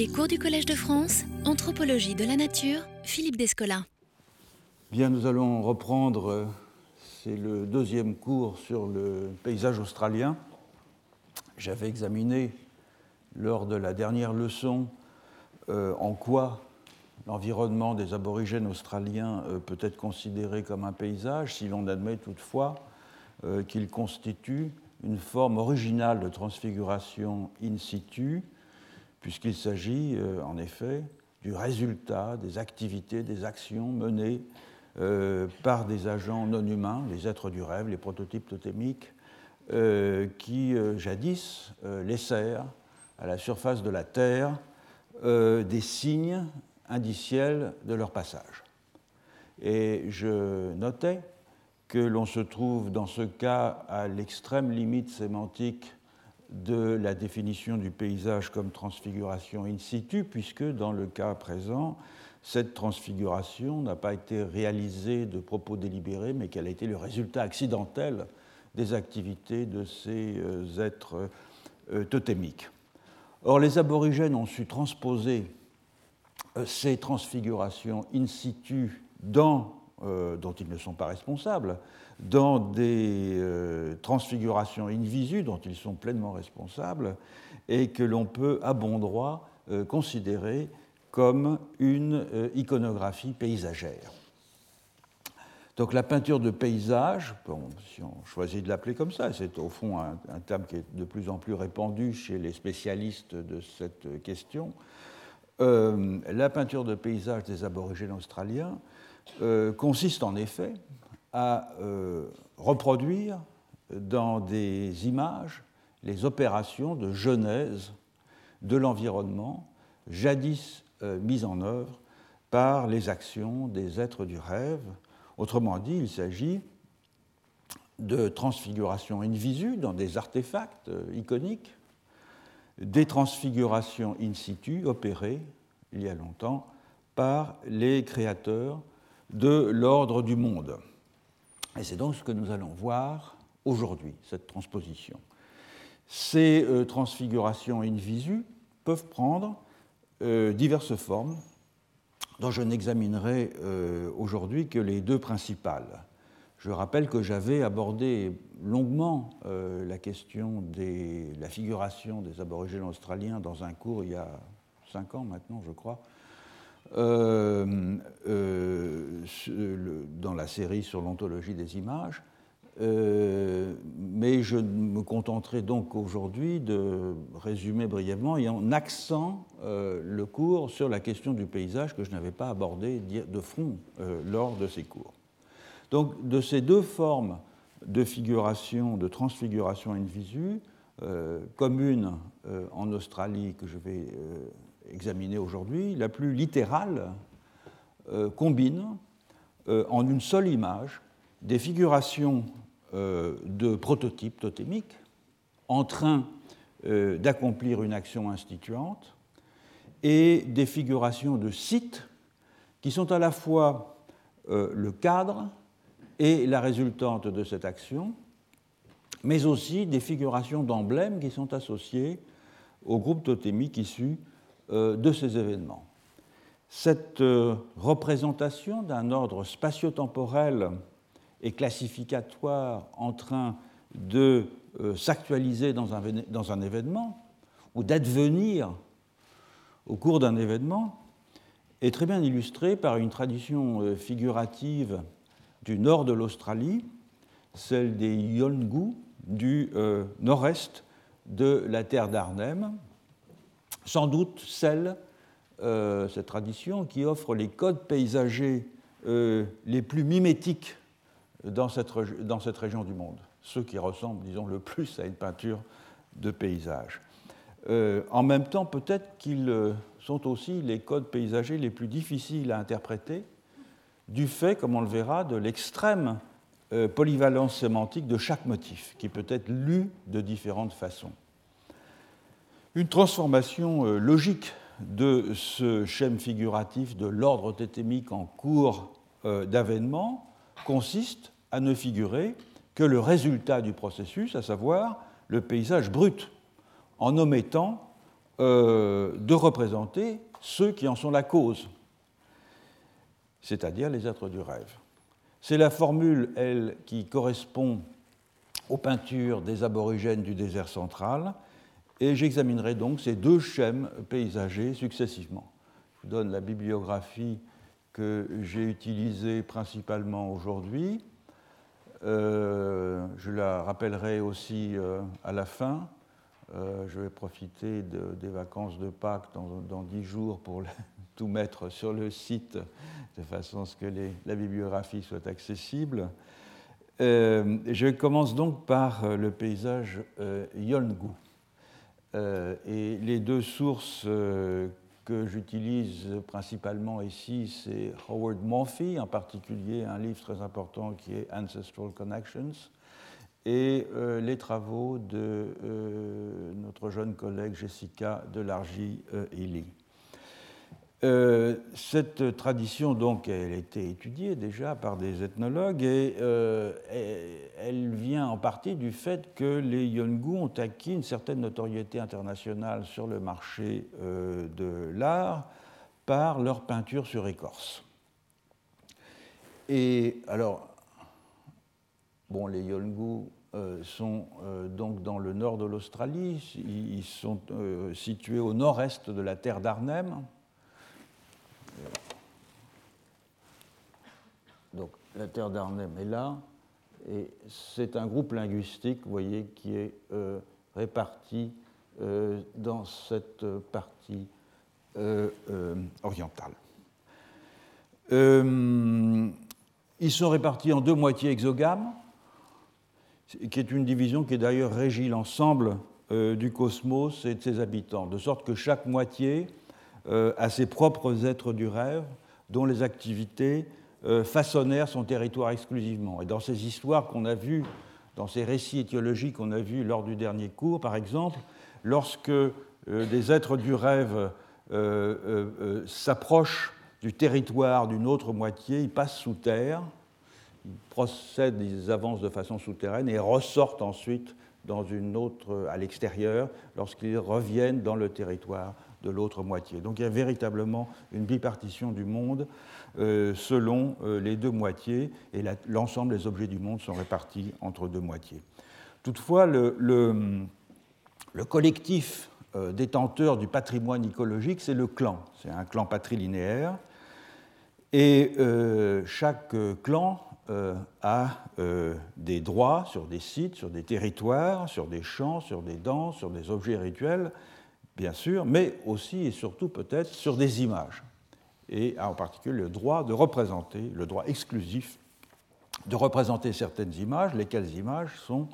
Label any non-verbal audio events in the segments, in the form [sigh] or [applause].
Les cours du Collège de France, Anthropologie de la Nature, Philippe Descola. Bien, nous allons reprendre, euh, c'est le deuxième cours sur le paysage australien. J'avais examiné lors de la dernière leçon euh, en quoi l'environnement des aborigènes australiens euh, peut être considéré comme un paysage, si l'on admet toutefois qu'il constitue une forme originale de transfiguration in situ, puisqu'il s'agit en effet du résultat des activités, des actions menées euh, par des agents non humains, les êtres du rêve, les prototypes totémiques, euh, qui euh, jadis laissèrent à la surface de la Terre des signes indiciels de leur passage. Et je notais que l'on se trouve dans ce cas à l'extrême limite sémantique de la définition du paysage comme transfiguration in situ, puisque dans le cas présent, cette transfiguration n'a pas été réalisée de propos délibérés, mais qu'elle a été le résultat accidentel des activités de ces euh, êtres euh, totémiques. Or, les aborigènes ont su transposer euh, ces transfigurations in situ dans, dont ils ne sont pas responsables, dans des transfigurations in visu dont ils sont pleinement responsables et que l'on peut à bon droit considérer comme une euh, iconographie paysagère. Donc la peinture de paysage, si on choisit de l'appeler comme ça, c'est au fond un, terme qui est de plus en plus répandu chez les spécialistes de cette question, euh, la peinture de paysage des aborigènes australiens euh, consiste en effet à reproduire dans des images les opérations de genèse de l'environnement, jadis euh, mise en œuvre par les actions des êtres du rêve. Autrement dit, il s'agit de transfiguration in visu dans des artefacts euh, iconiques, des transfigurations in situ opérées il y a longtemps par les créateurs de l'ordre du monde. Et c'est donc ce que nous allons voir aujourd'hui, cette transposition. Ces euh, transfigurations in visu peuvent prendre euh, diverses formes dont je n'examinerai euh, aujourd'hui que les deux principales. Je rappelle que j'avais abordé longuement la question de la figuration des aborigènes australiens dans un cours il y a cinq ans maintenant, je crois, dans la série sur l'ontologie des images. Euh, mais je me contenterai donc aujourd'hui de résumer brièvement et en accent euh, le cours sur la question du paysage que je n'avais pas abordé de front euh, lors de ces cours. Donc de ces deux formes de figuration, de transfiguration in visu, communes en Australie que je vais examiner aujourd'hui, la plus littérale combine en une seule image des figurations euh, de prototypes totémiques en train euh, d'accomplir une action instituante et des figurations de sites qui sont à la fois euh, le cadre et la résultante de cette action, mais aussi des figurations d'emblèmes qui sont associées au groupe totémique issu de ces événements. Cette représentation d'un ordre spatio-temporel et classificatoire en train de euh, s'actualiser dans un, événement ou d'advenir au cours d'un événement est très bien illustré par une tradition euh, figurative du nord de l'Australie, celle des Yolngu du euh, nord-est de la terre d'Arnhem, sans doute celle, cette tradition, qui offre les codes paysagers les plus mimétiques dans cette, dans cette région du monde, ceux qui ressemblent, disons, le plus à une peinture de paysage. Euh, en même temps, peut-être qu'ils euh, sont aussi les codes paysagers les plus difficiles à interpréter, du fait, comme on le verra, de l'extrême euh, polyvalence sémantique de chaque motif, qui peut être lu de différentes façons. Une transformation logique de ce schème figuratif de l'ordre totémique en cours d'avènement consiste à ne figurer que le résultat du processus, à savoir le paysage brut, en omettant de représenter ceux qui en sont la cause, c'est-à-dire les êtres du rêve. C'est la formule, elle, qui correspond aux peintures des aborigènes du désert central, et j'examinerai donc ces deux schèmes paysagers successivement. Je vous donne la bibliographie que j'ai utilisée principalement aujourd'hui. Euh, je la rappellerai aussi euh, à la fin. Euh, je vais profiter des vacances de Pâques dans dix jours pour [laughs] tout mettre sur le site de façon à ce que la bibliographie soit accessible. je commence donc par le paysage Yolngu. Et les deux sources que j'utilise principalement ici, c'est Howard Murphy, en particulier un livre très important qui est Ancestral Connections, et euh, les travaux de euh, notre jeune collègue Jessica Delargy euh, cette tradition, donc, elle a été étudiée déjà par des ethnologues et euh, elle vient en partie du fait que les Yongu ont acquis une certaine notoriété internationale sur le marché euh, de l'art par leur peinture sur écorce. Et alors, les Yongu sont donc dans le nord de l'Australie, ils sont situés au nord-est de la terre d'Arnhem donc la terre d'Arnhem est là, et c'est un groupe linguistique, vous voyez, qui est euh, réparti euh, dans cette partie euh, orientale. ils sont répartis en deux moitiés exogames, qui est une division qui d'ailleurs régie l'ensemble du cosmos et de ses habitants, de sorte que chaque moitié à ses propres êtres du rêve, dont les activités euh, façonnèrent son territoire exclusivement. Et dans ces histoires qu'on a vues, dans ces récits étiologiques qu'on a vus lors du dernier cours, par exemple, lorsque euh, des êtres du rêve s'approchent du territoire d'une autre moitié, ils passent sous terre, ils procèdent, ils avancent de façon souterraine et ressortent ensuite dans une autre, à l'extérieur lorsqu'ils reviennent dans le territoire de l'autre moitié. Donc il y a véritablement une bipartition du monde euh, selon euh, les deux moitiés, et l'ensemble des objets du monde sont répartis entre deux moitiés. Toutefois, le, le, collectif euh, détenteur du patrimoine écologique, c'est le clan. C'est un clan patrilinéaire. Et chaque clan a des droits sur des sites, sur des territoires, sur des champs, sur des dents, sur des objets rituels bien sûr, mais aussi et surtout peut-être sur des images, et en particulier le droit de représenter, le droit exclusif de représenter certaines images, lesquelles images sont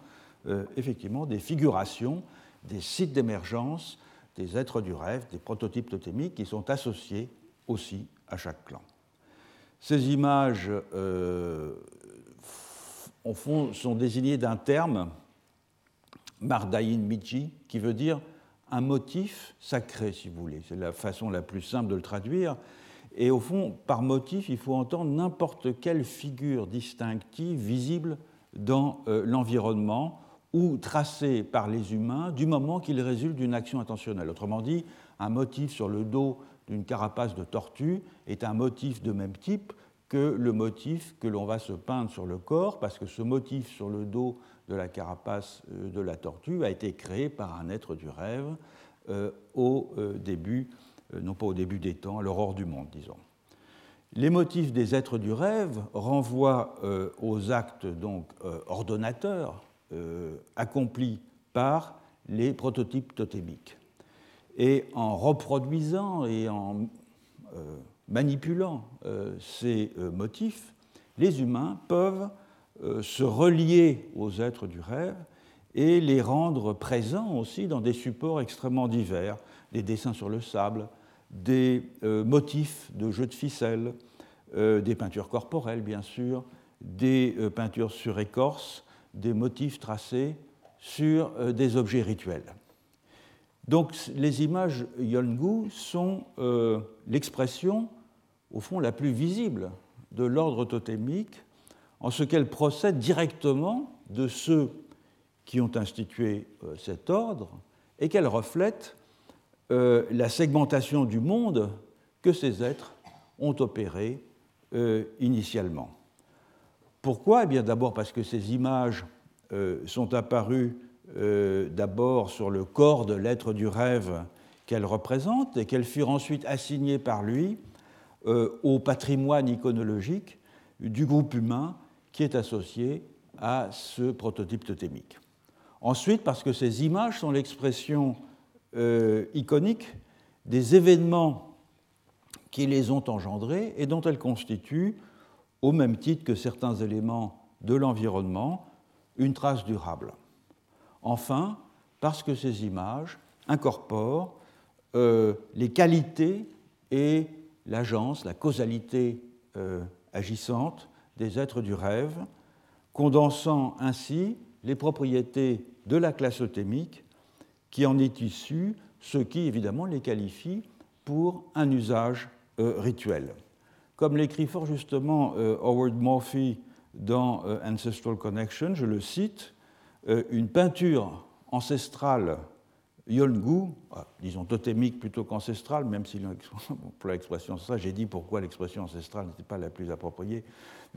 euh, effectivement des figurations des sites d'émergence des êtres du rêve, des prototypes totémiques qui sont associés aussi à chaque clan. Ces images, euh, fond, sont désignées d'un terme, Mardaïn Michi, qui veut dire un motif sacré, si vous voulez. C'est la façon la plus simple de le traduire. Et au fond, par motif, il faut entendre n'importe quelle figure distinctive visible dans euh, l'environnement ou tracée par les humains du moment qu'il résulte d'une action intentionnelle. Autrement dit, un motif sur le dos d'une carapace de tortue est un motif de même type que le motif que l'on va se peindre sur le corps, parce que ce motif sur le dos de la carapace euh, de la tortue a été créé par un être du rêve euh, au euh, début, non pas au début des temps, à l'aurore du monde, disons. Les motifs des êtres du rêve renvoient aux actes donc ordonnateurs accomplis par les prototypes totémiques. Et en reproduisant et en manipulant ces motifs, les humains peuvent se relier aux êtres du rêve et les rendre présents aussi dans des supports extrêmement divers, des dessins sur le sable, des euh, motifs de jeux de ficelle, euh, des peintures corporelles bien sûr, des peintures sur écorce, des motifs tracés sur des objets rituels. Donc les images Yolngu sont l'expression, au fond, la plus visible de l'ordre totémique en ce qu'elle procède directement de ceux qui ont institué euh, cet ordre et qu'elle reflète la segmentation du monde que ces êtres ont opéré initialement. Pourquoi? Eh bien d'abord parce que ces images sont apparues d'abord sur le corps de l'être du rêve qu'elles représentent et qu'elles furent ensuite assignées par lui euh, au patrimoine iconologique du groupe humain qui est associé à ce prototype totémique. Ensuite, parce que ces images sont l'expression euh, iconique des événements qui les ont engendrés et dont elles constituent, au même titre que certains éléments de l'environnement, une trace durable. Enfin, parce que ces images incorporent euh, les qualités et l'agence, la causalité euh, agissante des êtres du rêve, condensant ainsi les propriétés de la classe autémique qui en est issue, ce qui évidemment les qualifie pour un usage euh, rituel. Comme l'écrit fort justement Howard Murphy dans Ancestral Connection, je le cite, une peinture ancestrale Yolngu, ah, disons totémique plutôt qu'ancestrale, même si [laughs] pour l'expression ancestrale, j'ai dit pourquoi l'expression ancestrale n'était pas la plus appropriée.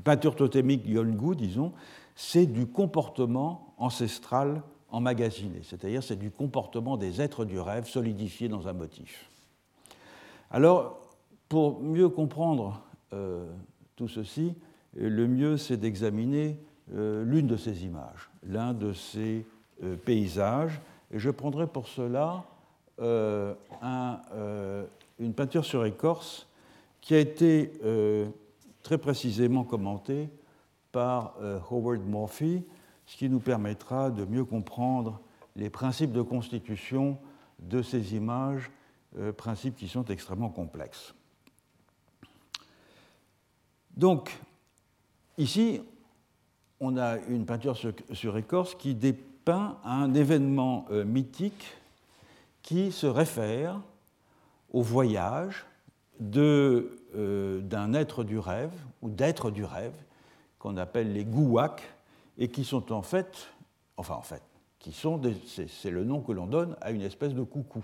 Peinture totémique Yolngu, disons, c'est du comportement ancestral emmagasiné, c'est-à-dire c'est du comportement des êtres du rêve solidifié dans un motif. Alors, pour mieux comprendre euh, tout ceci, le mieux c'est d'examiner euh, l'une de ces images, l'un de ces euh, paysages et je prendrai pour cela euh, euh, une peinture sur écorce qui a été euh, très précisément commentée par Howard Murphy, ce qui nous permettra de mieux comprendre les principes de constitution de ces images, principes qui sont extrêmement complexes. Donc, ici, on a une peinture sur, écorce qui dépend un événement euh, mythique qui se réfère au voyage euh, d'un être du rêve ou d'êtres du rêve qu'on appelle les gouaks et qui sont en fait, enfin en fait, qui sont, c'est le nom que l'on donne à une espèce de coucou.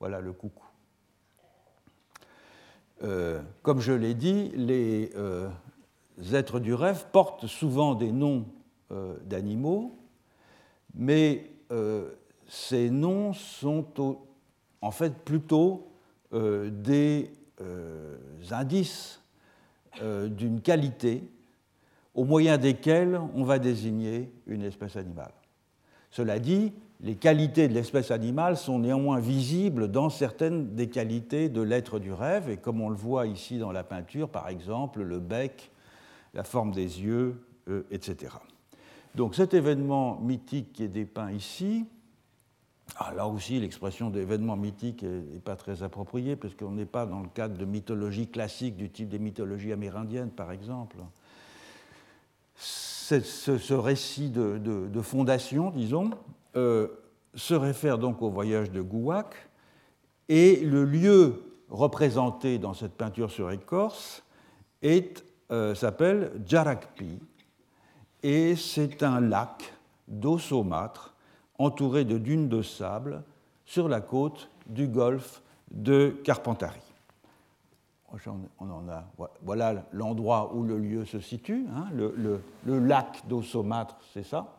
Voilà le coucou. Euh, comme je l'ai dit, les êtres du rêve portent souvent des noms d'animaux mais euh, ces noms sont en fait plutôt euh, des euh, indices d'une qualité au moyen desquels on va désigner une espèce animale. Cela dit, les qualités de l'espèce animale sont néanmoins visibles dans certaines des qualités de l'être du rêve, et comme on le voit ici dans la peinture, par exemple, le bec, la forme des yeux, etc. Donc cet événement mythique qui est dépeint ici, ah, là aussi l'expression d'événement mythique n'est pas très appropriée, parce n'est pas dans le cadre de mythologie classique du type des mythologies amérindiennes, par exemple. Ce, récit de, fondation, disons, euh, se réfère donc au voyage de Gouac, et le lieu représenté dans cette peinture sur écorce euh, s'appelle Jarakpi, et c'est un lac d'eau saumâtre entouré de dunes de sable sur la côte du golfe de Carpentari. On en a, voilà l'endroit où le lieu se situe. Hein, le, lac d'eau saumâtre, c'est ça.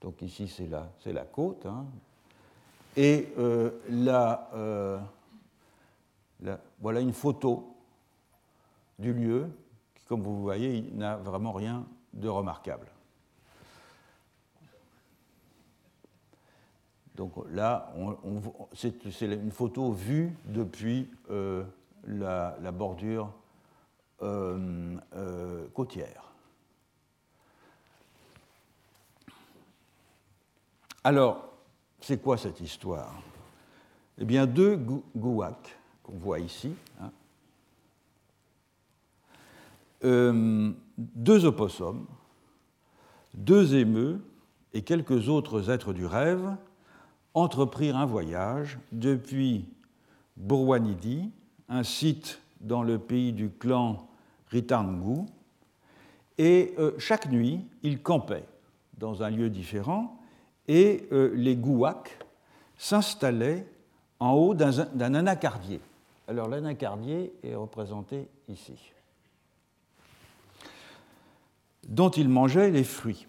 Donc ici, c'est la, la, côte. Hein. Et euh, euh, voilà une photo du lieu qui, comme vous voyez, n'a vraiment rien de remarquable. Donc là, c'est une photo vue depuis euh, la, bordure euh, euh, côtière. Alors, c'est quoi cette histoire? Eh bien, deux gouacs qu'on voit ici, hein, deux opossums, deux émeux et quelques autres êtres du rêve entreprirent un voyage depuis Burwanidi, un site dans le pays du clan Ritangu, et euh, chaque nuit, ils campaient dans un lieu différent, et euh, les Gouaks s'installaient en haut d'un anacardier. Alors l'anacardier est représenté ici, dont il mangeait les fruits.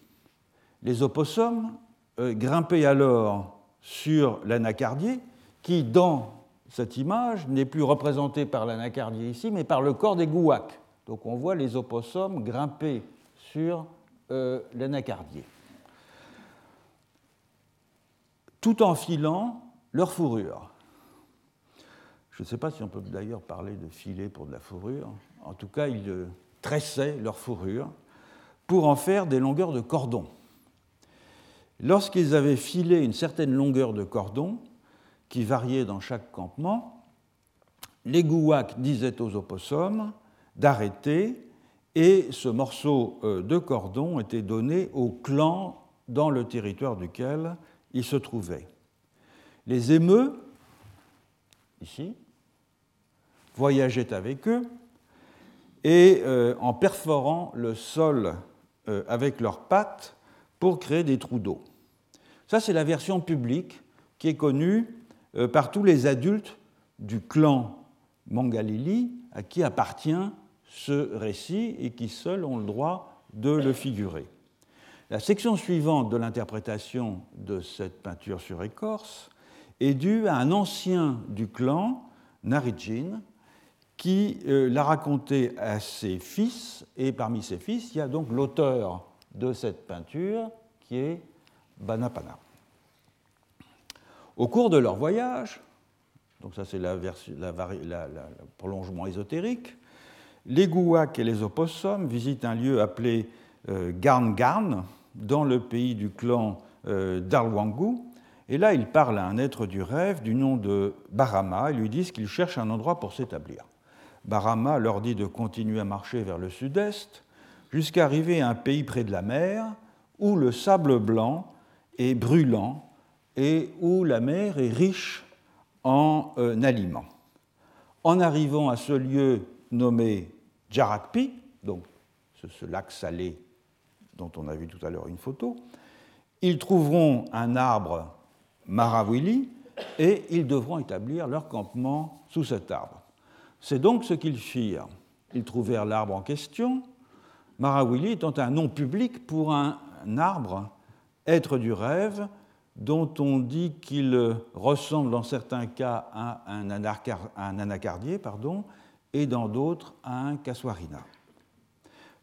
Les opossums euh, grimpaient alors sur l'anacardier, qui, dans cette image, n'est plus représenté par l'anacardier ici, mais par le corps des gouacs. Donc on voit les opossums grimper sur euh, l'anacardier, tout en filant leur fourrure. Je ne sais pas si on peut d'ailleurs parler de filet pour de la fourrure. En tout cas, ils euh, tressaient leur fourrure pour en faire des longueurs de cordon. Lorsqu'ils avaient filé une certaine longueur de cordon, qui variait dans chaque campement, les gouacs disaient aux opossums d'arrêter et ce morceau euh, de cordon était donné au clan dans le territoire duquel il se trouvait. Les émeux, ici, voyageaient avec eux et euh, en perforant le sol euh, avec leurs pattes pour créer des trous d'eau. Ça, c'est la version publique qui est connue euh, par tous les adultes du clan Mangalili à qui appartient ce récit et qui seuls ont le droit de le figurer. La section suivante de l'interprétation de cette peinture sur écorce est due à un ancien du clan, Narijin, qui euh, l'a raconté à ses fils, et parmi ses fils, il y a donc l'auteur de cette peinture, qui est Banapana. Au cours de leur voyage, donc ça c'est le prolongement ésotérique, les Gouacs et les opossums visitent un lieu appelé euh, Garn Garn, dans le pays du clan euh, d'Arwangu, et là ils parlent à un être du rêve du nom de Barama et lui disent qu'ils cherchent un endroit pour s'établir. Barama leur dit de continuer à marcher vers le sud-est jusqu'à arriver à un pays près de la mer où le sable blanc est brûlant et où la mer est riche en euh, aliments. En arrivant à ce lieu nommé Jarakpi, donc ce, lac salé dont on a vu tout à l'heure une photo, ils trouveront un arbre Marawili et ils devront établir leur campement sous cet arbre. C'est donc ce qu'ils firent. Ils trouvèrent l'arbre en question, Marawili étant un nom public pour un arbre, être du rêve, dont on dit qu'il ressemble dans certains cas à un, anacardier pardon, et dans d'autres à un casuarina.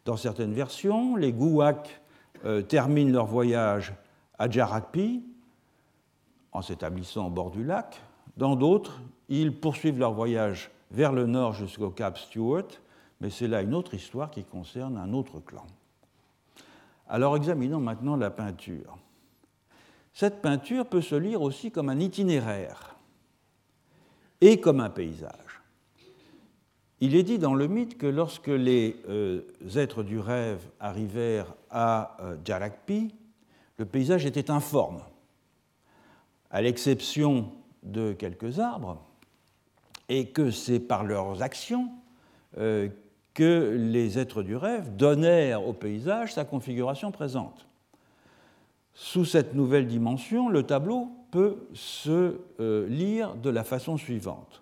Dans certaines versions, les Gouacs euh, terminent leur voyage à Jarakpi en s'établissant au bord du lac. Dans d'autres, ils poursuivent leur voyage vers le nord jusqu'au cap Stewart, mais c'est là une autre histoire qui concerne un autre clan. Alors examinons maintenant la peinture cette peinture peut se lire aussi comme un itinéraire et comme un paysage. Il est dit dans le mythe que lorsque les euh, êtres du rêve arrivèrent à euh, Jarakpi, le paysage était informe, à l'exception de quelques arbres, et que c'est par leurs actions euh, que les êtres du rêve donnèrent au paysage sa configuration présente. Sous cette nouvelle dimension, le tableau peut se euh, lire de la façon suivante.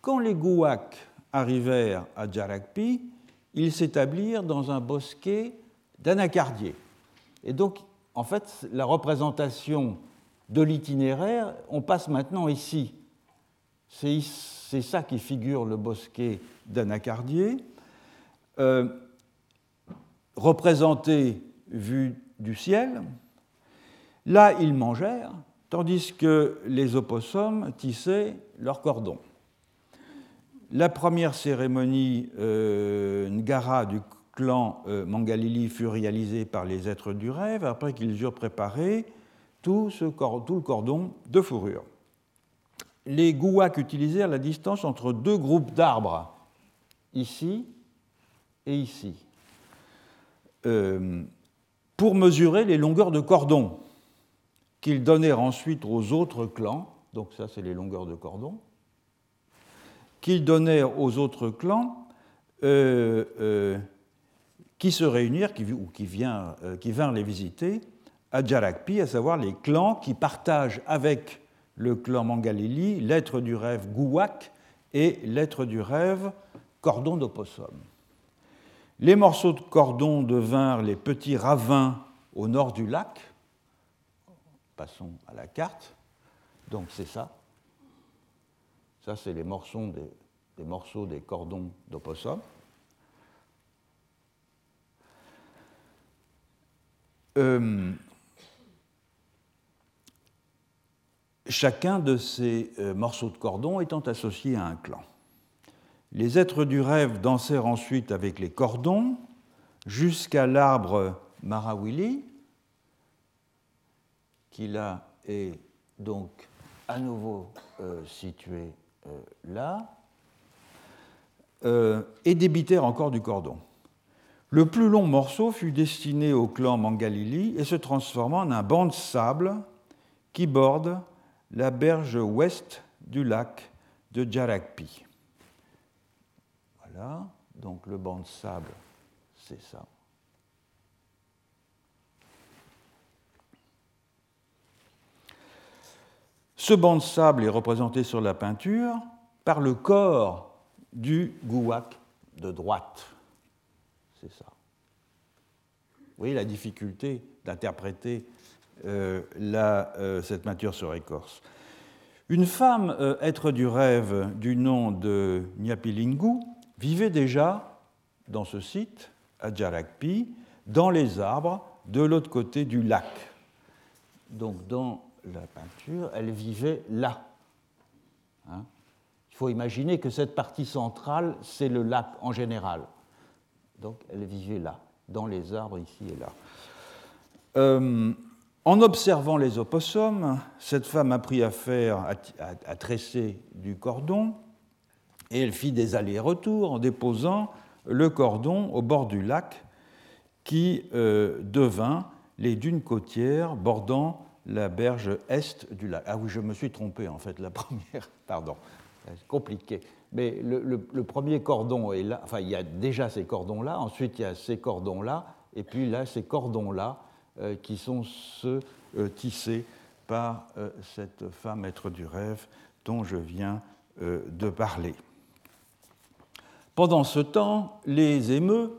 Quand les Gouacs arrivèrent à Jarakpi, ils s'établirent dans un bosquet d'anacardiers. Et donc, en fait, la représentation de l'itinéraire, on passe maintenant ici. C'est ça qui figure le bosquet d'anacardiers, euh, représenté vu du ciel, Là, ils mangèrent, tandis que les opossums tissaient leurs cordons. La première cérémonie euh, Ngara du clan euh, Mangalili fut réalisée par les êtres du rêve après qu'ils eurent préparé tout le cordon de fourrure. Les Gouacs utilisèrent la distance entre deux groupes d'arbres, ici et ici, euh, pour mesurer les longueurs de cordon qu'ils donnèrent ensuite aux autres clans, donc ça c'est les longueurs de cordon, qu'ils donnèrent aux autres clans euh, euh, qui se réunirent, ou qui vinrent les visiter à Jarakpi, à savoir les clans qui partagent avec le clan Mangalili, l'être du rêve Gouak et l'être du rêve cordon d'opossum. Les morceaux de cordon devinrent les petits ravins au nord du lac. Passons à la carte. Donc c'est ça. Ça, c'est les morceaux des, morceaux des cordons d'opossum. Euh, chacun de ces euh, morceaux de cordon étant associé à un clan. Les êtres du rêve dansèrent ensuite avec les cordons jusqu'à l'arbre Marawili, qui là est donc à nouveau euh, situé euh, là, et débitèrent encore du cordon. Le plus long morceau fut destiné au clan Mangalili et se transforma en un banc de sable qui borde la berge ouest du lac de Jarakpi. Voilà, donc le banc de sable, c'est ça. Ce banc de sable est représenté sur la peinture par le corps du gouac de droite. C'est ça. Vous voyez la difficulté d'interpréter euh, euh, cette peinture sur écorce. Une femme, euh, être du rêve du nom de Nyapilingu, vivait déjà dans ce site, à Jarakpi, dans les arbres de l'autre côté du lac. Donc dans la peinture, elle vivait là. Hein. Il faut imaginer que cette partie centrale, c'est le lac en général. Donc elle vivait là, dans les arbres ici et là. Euh, en observant les opossums, cette femme apprit à faire, à, tresser du cordon, et elle fit des allers-retours en déposant le cordon au bord du lac, qui euh, devint les dunes côtières bordant la berge est du lac. Ah oui, je me suis trompé en fait, la [laughs] première, pardon, c'est compliqué. Mais le, premier cordon est là, enfin il y a déjà ces cordons-là, ensuite il y a ces cordons-là, et puis là ces cordons-là qui sont ceux euh, tissés par euh, cette femme être du rêve dont je viens de parler. Pendant ce temps, les émeux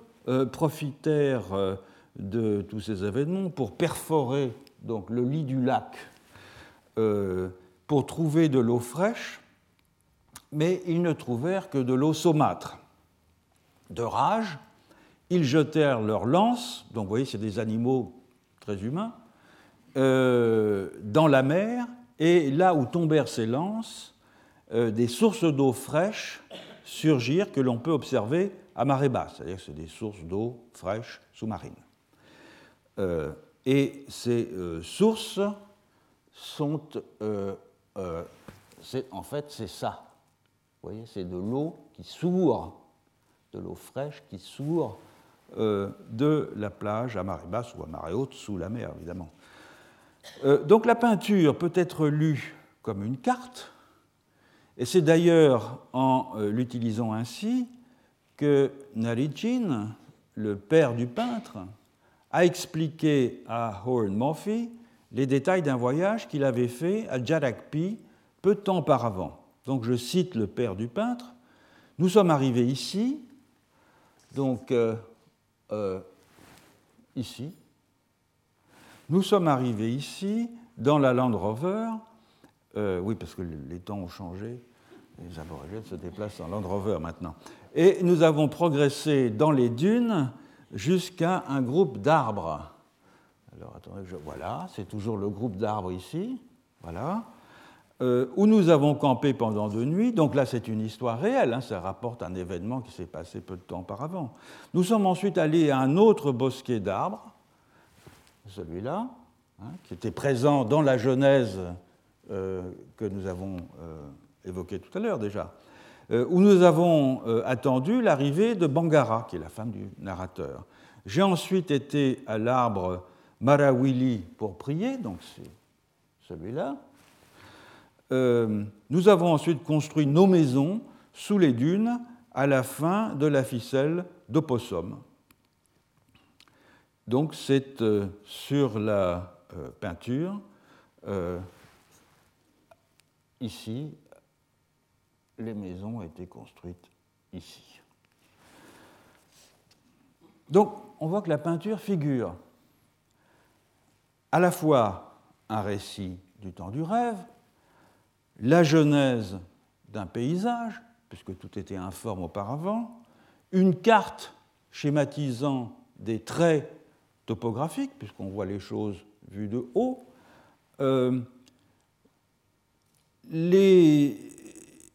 profitèrent de tous ces événements pour perforer donc le lit du lac, euh, pour trouver de l'eau fraîche, mais ils ne trouvèrent que de l'eau saumâtre. De rage, ils jetèrent leurs lances, donc vous voyez, c'est des animaux très euh, dans la mer, et là où tombèrent ces lances, euh, des sources d'eau fraîche surgirent que l'on peut observer à marée basse, c'est-à-dire que c'est des sources d'eau fraîche sous-marine. Et ces euh, sources sont, euh, euh, en fait, c'est ça. Vous voyez, c'est de l'eau qui sourd, de l'eau fraîche qui sourd de la plage à marée basse ou à marée haute, sous la mer, évidemment. donc la peinture peut être lue comme une carte, et c'est d'ailleurs en l'utilisant ainsi que Narijin, le père du peintre, a expliqué à Howard Murphy les détails d'un voyage qu'il avait fait à Jarakpi peu de temps auparavant. Donc je cite le père du peintre. Nous sommes arrivés ici, donc euh, euh, ici. Nous sommes arrivés ici dans la Land Rover. Euh, oui, parce que les temps ont changé. Les aborigènes se déplacent en Land Rover maintenant. Et nous avons progressé dans les dunes jusqu'à un groupe d'arbres. Alors attendez, voilà, c'est toujours le groupe d'arbres ici, voilà, euh, où nous avons campé pendant deux nuits. Donc là, c'est une histoire réelle, hein, ça rapporte un événement qui s'est passé peu de temps auparavant. Nous sommes ensuite allés à un autre bosquet d'arbres, celui-là, hein, qui était présent dans la Genèse euh, que nous avons euh, évoquée tout à l'heure déjà. Euh, où nous avons attendu l'arrivée de Bangara, qui est la femme du narrateur. J'ai ensuite été à l'arbre Marawili pour prier, donc c'est celui-là. Euh, nous avons ensuite construit nos maisons sous les dunes à la fin de la ficelle d'Opossum. Donc c'est sur la peinture ici, les maisons étaient construites ici. Donc, on voit que la peinture figure à la fois un récit du temps du rêve, la genèse d'un paysage, puisque tout était informe auparavant, une carte schématisant des traits topographiques, puisqu'on voit les choses vues de haut, euh, et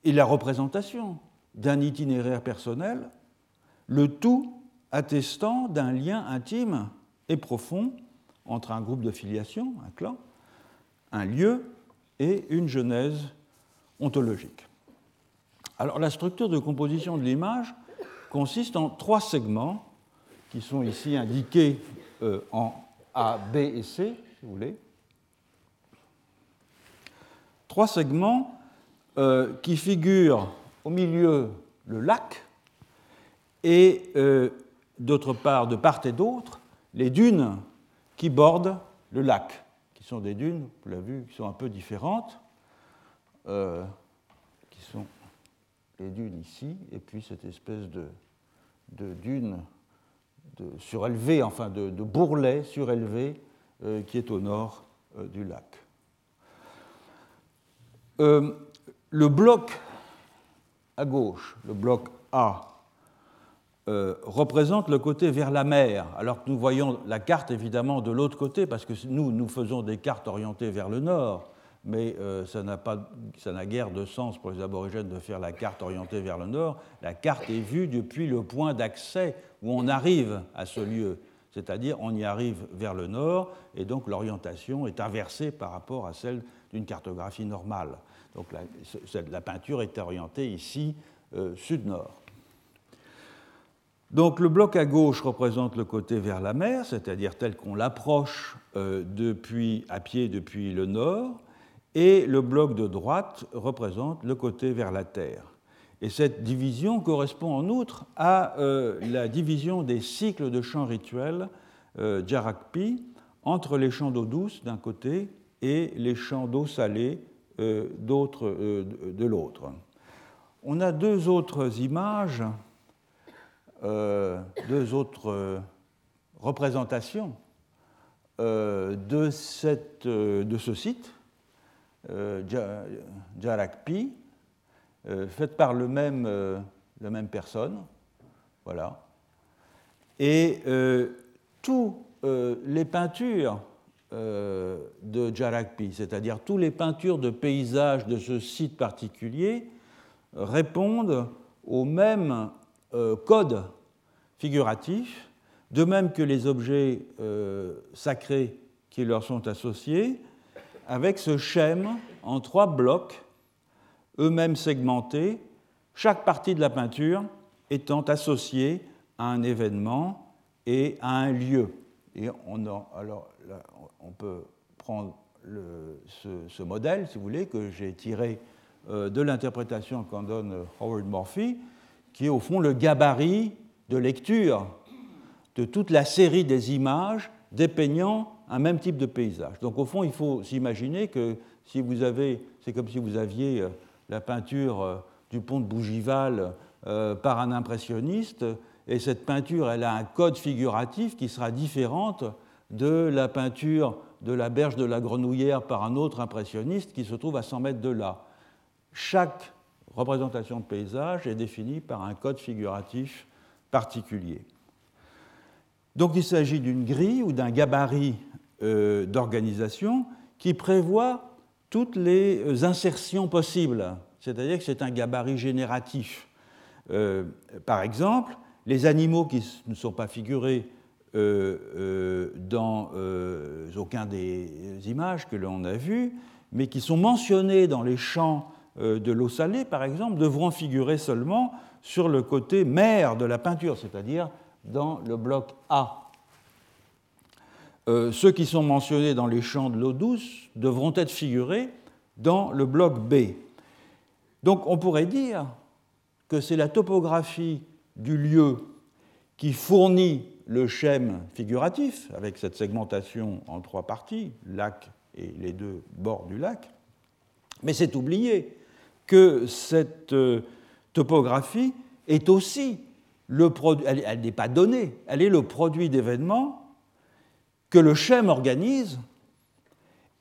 la représentation d'un itinéraire personnel, le tout attestant d'un lien intime et profond entre un groupe de filiation, un clan, un lieu et une genèse ontologique. Alors la structure de composition de l'image consiste en trois segments qui sont ici indiqués euh, en A, B et C, si vous voulez. Trois segments euh, qui figurent au milieu le lac et euh, d'autre part, de part et d'autre, les dunes qui bordent le lac, qui sont des dunes, vous l'avez vu, qui sont un peu différentes, euh, qui sont les dunes ici, et puis cette espèce de, de dune de, surélevée, enfin de, de bourrelet surélevé euh, qui est au nord euh, du lac. le bloc à gauche, le bloc A, euh, représente le côté vers la mer, alors que nous voyons la carte évidemment de l'autre côté, parce que nous, nous faisons des cartes orientées vers le nord, mais euh, ça n'a guère de sens pour les aborigènes de faire la carte orientée vers le nord. La carte est vue depuis le point d'accès où on arrive à ce lieu, c'est-à-dire on y arrive vers le nord, et donc l'orientation est inversée par rapport à celle d'une cartographie normale. Donc la, peinture est orientée ici euh, sud-nord. Donc le bloc à gauche représente le côté vers la mer, c'est-à-dire tel qu'on l'approche euh, à pied depuis le nord, et le bloc de droite représente le côté vers la terre. Et cette division correspond en outre à euh, la division des cycles de champs rituels euh, Jarakpi entre les champs d'eau douce d'un côté et les champs d'eau salée de l'autre. On a deux autres images euh, deux autres euh, représentations euh, de, cette, de, ce site, Jarakpi, faites par le même, la même personne. Voilà. Et toutes les peintures de Jarakpi, c'est-à-dire toutes les peintures de paysages de ce site particulier, répondent au même code figuratif, de même que les objets euh, sacrés qui leur sont associés, avec ce schème en trois blocs, eux-mêmes segmentés, chaque partie de la peinture étant associée à un événement et à un lieu. Et on, alors, on peut prendre ce, modèle, si vous voulez, que j'ai tiré euh, de l'interprétation qu'en donne Howard Murphy, qui est au fond le gabarit de lecture de toute la série des images dépeignant un même type de paysage. Donc au fond, il faut s'imaginer que si vous avez, c'est comme si vous aviez euh, la peinture euh, du pont de Bougival euh, par un impressionniste, et cette peinture, elle a un code figuratif qui sera différente de la peinture de la berge de la Grenouillère par un autre impressionniste qui se trouve à 100 mètres de là. Chaque représentation de paysage est définie par un code figuratif particulier. Donc il s'agit d'une grille ou d'un gabarit euh, d'organisation qui prévoit toutes les euh, insertions possibles, c'est-à-dire que c'est un gabarit génératif. Euh, par exemple, les animaux qui ne sont pas figurés dans aucun des images que l'on a vues, mais qui sont mentionnés dans les champs de l'eau salée, par exemple, devront figurer seulement sur le côté mer de la peinture, c'est-à-dire dans le bloc A. Euh, ceux qui sont mentionnés dans les champs de l'eau douce devront être figurés dans le bloc B. Donc on pourrait dire que c'est la topographie du lieu qui fournit le schème figuratif, avec cette segmentation en trois parties, lac et les deux bords du lac, Mais c'est oublier que cette topographie est aussi le produit, elle n'est pas donnée, elle est le produit d'événements que le schème organise,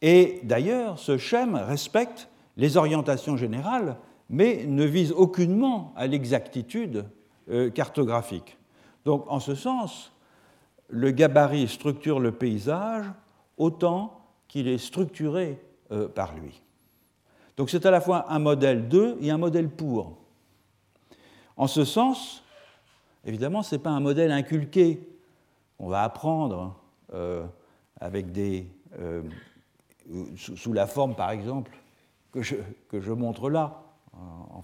et d'ailleurs ce schème respecte les orientations générales, mais ne vise aucunement à l'exactitude euh, cartographique. Donc en ce sens, le gabarit structure le paysage autant qu'il est structuré euh, par lui. Donc c'est à la fois un modèle de et un modèle pour. En ce sens, évidemment, ce n'est pas un modèle inculqué. On va apprendre euh, avec des, sous, la forme, par exemple, que je, que je montre là, en,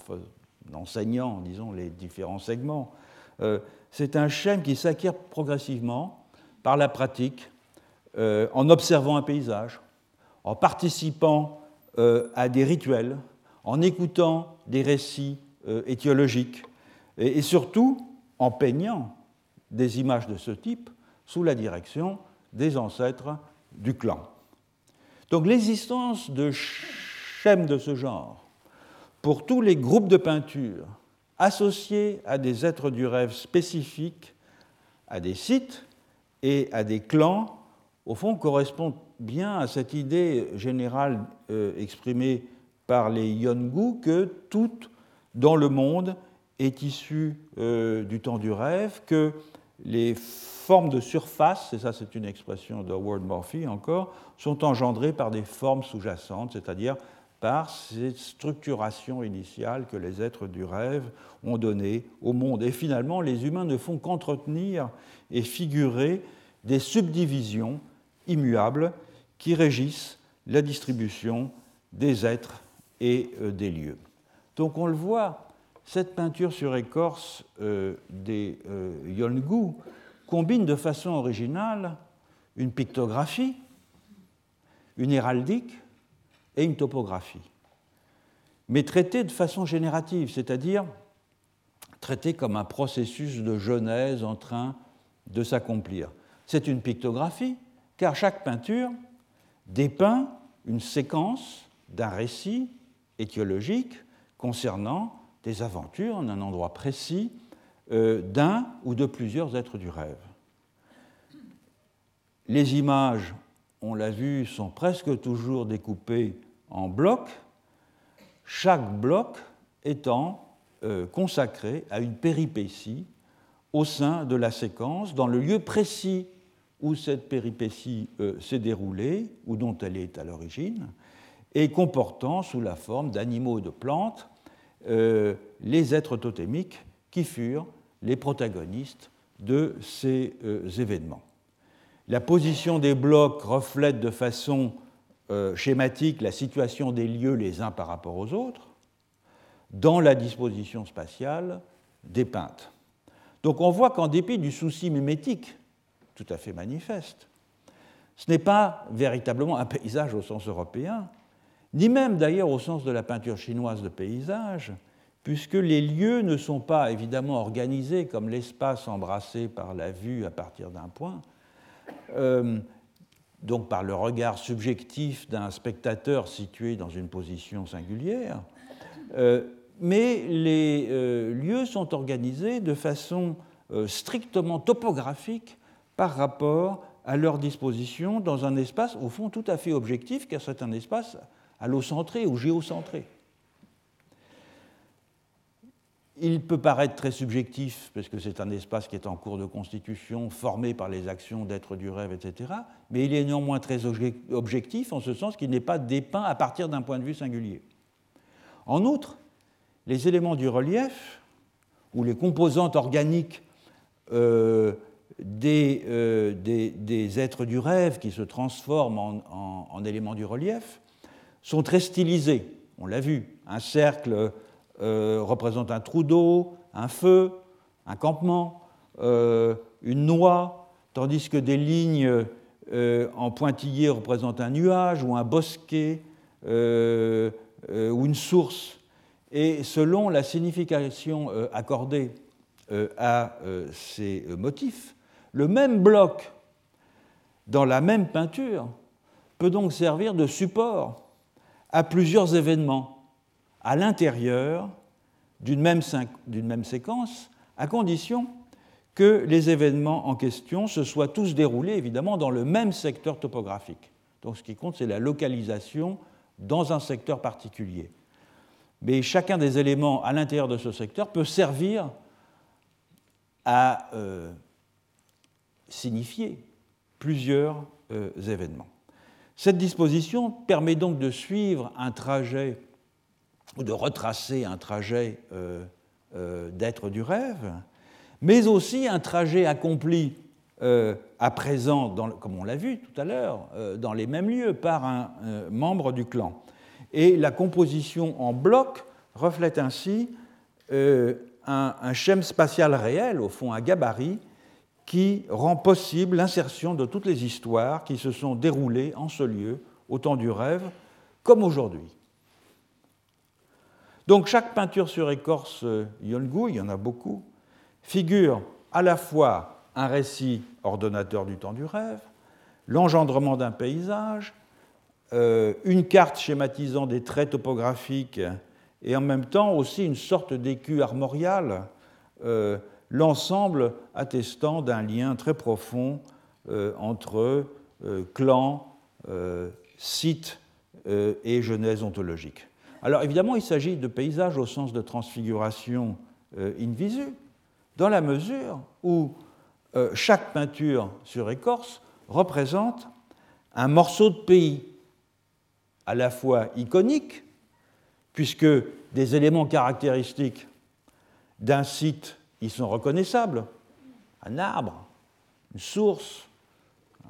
enseignant, disons, les différents segments. Euh, c'est un schème qui s'acquiert progressivement par la pratique, euh, en observant un paysage, en participant euh, à des rituels, en écoutant des récits étiologiques, et, surtout en peignant des images de ce type sous la direction des ancêtres du clan. Donc l'existence de schèmes de ce genre pour tous les groupes de peinture associés à des êtres du rêve spécifiques, à des sites et à des clans, au fond correspond bien à cette idée générale euh, exprimée par les Yongu que tout dans le monde est issu euh, du temps du rêve, que les formes de surface, et ça c'est une expression de Ward Murphy encore, sont engendrées par des formes sous-jacentes, c'est-à-dire par ces structurations initiales que les êtres du rêve ont données au monde. Et finalement, les humains ne font qu'entretenir et figurer des subdivisions immuables qui régissent la distribution des êtres et euh, des lieux. Donc on le voit, cette peinture sur écorce euh, des euh, Yolngu combine de façon originale une pictographie, une héraldique et une topographie, mais traitée de façon générative, c'est-à-dire traitée comme un processus de genèse en train de s'accomplir. C'est une pictographie, car chaque peinture dépeint une séquence d'un récit étiologique concernant des aventures en un endroit précis euh, d'un ou de plusieurs êtres du rêve. Les images, on l'a vu, sont presque toujours découpées en blocs, chaque bloc étant euh, consacré à une péripétie au sein de la séquence, dans le lieu précis où cette péripétie euh, s'est déroulée ou dont elle est à l'origine, et comportant sous la forme d'animaux et de plantes euh, les êtres totémiques qui furent les protagonistes de ces événements. La position des blocs reflète de façon euh, schématique la situation des lieux les uns par rapport aux autres dans la disposition spatiale dépeinte. Donc on voit qu'en dépit du souci mimétique tout à fait manifeste, ce n'est pas véritablement un paysage au sens européen, ni même d'ailleurs au sens de la peinture chinoise de paysage, puisque les lieux ne sont pas évidemment organisés comme l'espace embrassé par la vue à partir d'un point, euh, donc par le regard subjectif d'un spectateur situé dans une position singulière, euh, mais les euh, lieux sont organisés de façon strictement topographique par rapport à leur disposition dans un espace au fond tout à fait objectif, car c'est un espace allocentré ou géocentré il peut paraître très subjectif, parce que c'est un espace qui est en cours de constitution, formé par les actions d'être du rêve, etc., mais il est néanmoins très objectif en ce sens qu'il n'est pas dépeint à partir d'un point de vue singulier. En outre, les éléments du relief, ou les composantes organiques euh, euh, des, êtres du rêve qui se transforment en éléments du relief, sont très stylisés. On l'a vu, un cercle euh, représente un trou d'eau, un feu, un campement, euh, une noix, tandis que des lignes euh, en pointillé représentent un nuage ou un bosquet ou une source. Et selon la signification accordée à ces motifs, le même bloc dans la même peinture peut donc servir de support à plusieurs événements à l'intérieur d'une même, séquence, à condition que les événements en question se soient tous déroulés évidemment dans le même secteur topographique. Donc ce qui compte, c'est la localisation dans un secteur particulier. Mais chacun des éléments à l'intérieur de ce secteur peut servir à euh, signifier plusieurs euh, événements. Cette disposition permet donc de suivre un trajet ou de retracer un trajet euh, d'être du rêve, mais aussi un trajet accompli à présent, comme on l'a vu tout à l'heure, dans les mêmes lieux par un membre du clan. Et la composition en bloc reflète ainsi un, un schème spatial réel, au fond un gabarit, qui rend possible l'insertion de toutes les histoires qui se sont déroulées en ce lieu, au temps du rêve, comme aujourd'hui. Donc chaque peinture sur écorce euh, Yongu, il y en a beaucoup, figure à la fois un récit ordonnateur du temps du rêve, l'engendrement d'un paysage, euh, une carte schématisant des traits topographiques et en même temps aussi une sorte d'écu armorial euh, l'ensemble attestant d'un lien très profond euh, entre euh, clan, euh, site et genèse ontologique. Alors évidemment, il s'agit de paysages au sens de transfiguration in visu, dans la mesure où chaque peinture sur écorce représente un morceau de pays, à la fois iconique, puisque des éléments caractéristiques d'un site ils sont reconnaissables. Un arbre, une source,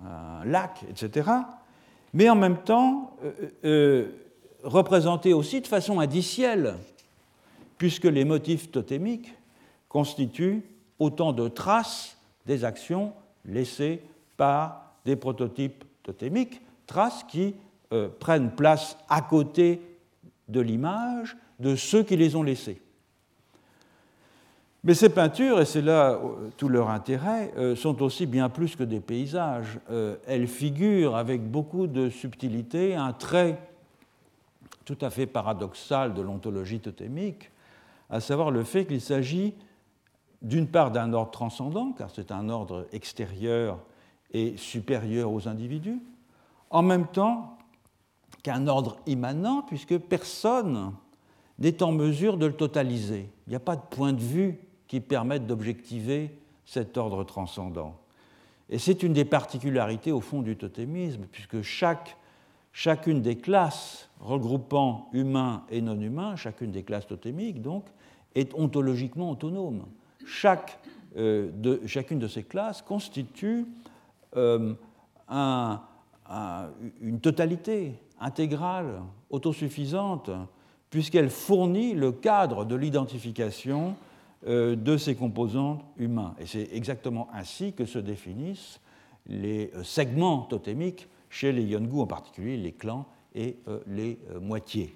un lac, etc. Mais en même temps, euh, euh, représentés aussi de façon indicielle, puisque les motifs totémiques constituent autant de traces des actions laissées par des prototypes totémiques, traces qui euh, prennent place à côté de l'image de ceux qui les ont laissées. Mais ces peintures, et c'est là euh, tout leur intérêt, euh, sont aussi bien plus que des paysages. Euh, elles figurent avec beaucoup de subtilité un trait tout à fait paradoxal de l'ontologie totémique, à savoir le fait qu'il s'agit d'une part d'un ordre transcendant, car c'est un ordre extérieur et supérieur aux individus, en même temps qu'un ordre immanent, puisque personne n'est en mesure de le totaliser. Il n'y a pas de point de vue qui permettent d'objectiver cet ordre transcendant. Et c'est une des particularités au fond du totémisme, puisque chaque, chacune des classes regroupant humains et non humains, chacune des classes totémiques donc, est ontologiquement autonome. Chaque, euh, chacune de ces classes constitue euh, un, une totalité intégrale, autosuffisante, puisqu'elle fournit le cadre de l'identification de ces composants humains. Et c'est exactement ainsi que se définissent les euh, segments totémiques chez les Yongu, en particulier les clans et euh, les moitiés.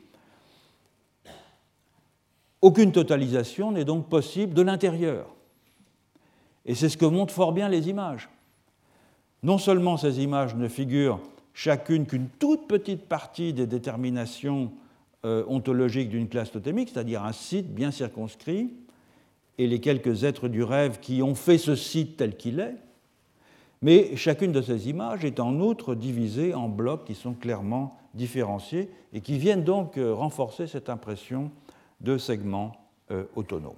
Aucune totalisation n'est donc possible de l'intérieur. Et c'est ce que montrent fort bien les images. Non seulement ces images ne figurent chacune qu'une toute petite partie des déterminations ontologiques d'une classe totémique, c'est-à-dire un site bien circonscrit, et les quelques êtres du rêve qui ont fait ce site tel qu'il est, mais chacune de ces images est en outre divisée en blocs qui sont clairement différenciés et qui viennent donc euh, renforcer cette impression de segments euh, autonomes.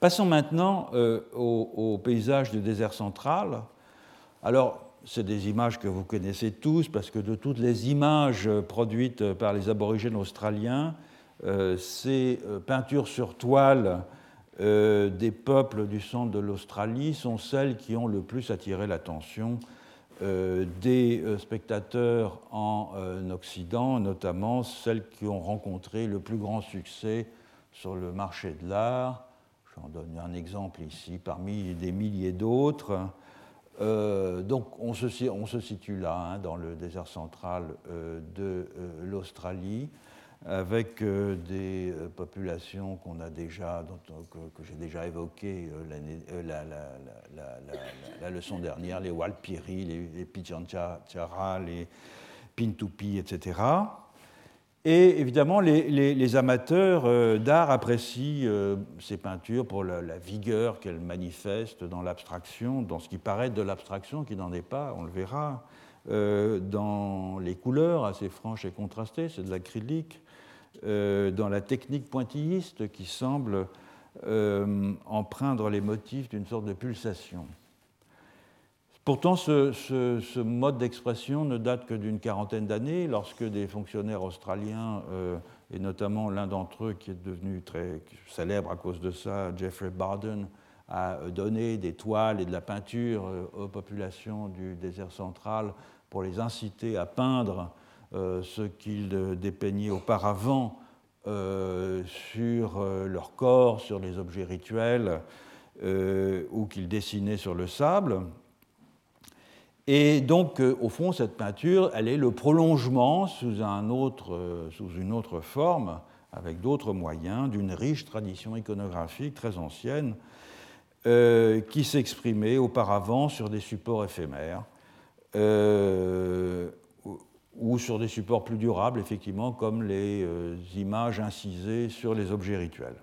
Passons maintenant euh, au, au, paysage du désert central. Alors, c'est des images que vous connaissez tous parce que de toutes les images produites par les aborigènes australiens, euh, ces euh, peintures sur toile euh, des peuples du centre de l'Australie sont celles qui ont le plus attiré l'attention des spectateurs en Occident, notamment celles qui ont rencontré le plus grand succès sur le marché de l'art. J'en donne un exemple ici parmi des milliers d'autres. donc on se, on se, situe là, hein, dans le désert central de l'Australie avec euh, des euh, populations qu'on a déjà, que, j'ai déjà évoquées euh, la, leçon dernière, les Walpiri, les, les Pichanchara, les Pintupi, etc. Et évidemment, les, amateurs euh, d'art apprécient euh, ces peintures pour la, vigueur qu'elles manifestent dans l'abstraction, dans ce qui paraît de l'abstraction, qui n'en est pas, on le verra, euh, dans les couleurs assez franches et contrastées, c'est de l'acrylique, dans la technique pointilliste qui semble empreindre les motifs d'une sorte de pulsation. Pourtant, ce, mode d'expression ne date que d'une quarantaine d'années, lorsque des fonctionnaires australiens, euh, et notamment l'un d'entre eux qui est devenu très célèbre à cause de ça, Jeffrey Barden, a donné des toiles et de la peinture euh, aux populations du désert central pour les inciter à peindre euh, ce qu'ils dépeignaient auparavant sur leur corps, sur les objets rituels, ou qu'ils dessinaient sur le sable. Et donc, euh, au fond, cette peinture, elle est le prolongement sous, euh, une autre forme, avec d'autres moyens, d'une riche tradition iconographique très ancienne, euh, qui s'exprimait auparavant sur des supports éphémères, ou sur des supports plus durables, effectivement, comme les images incisées sur les objets rituels.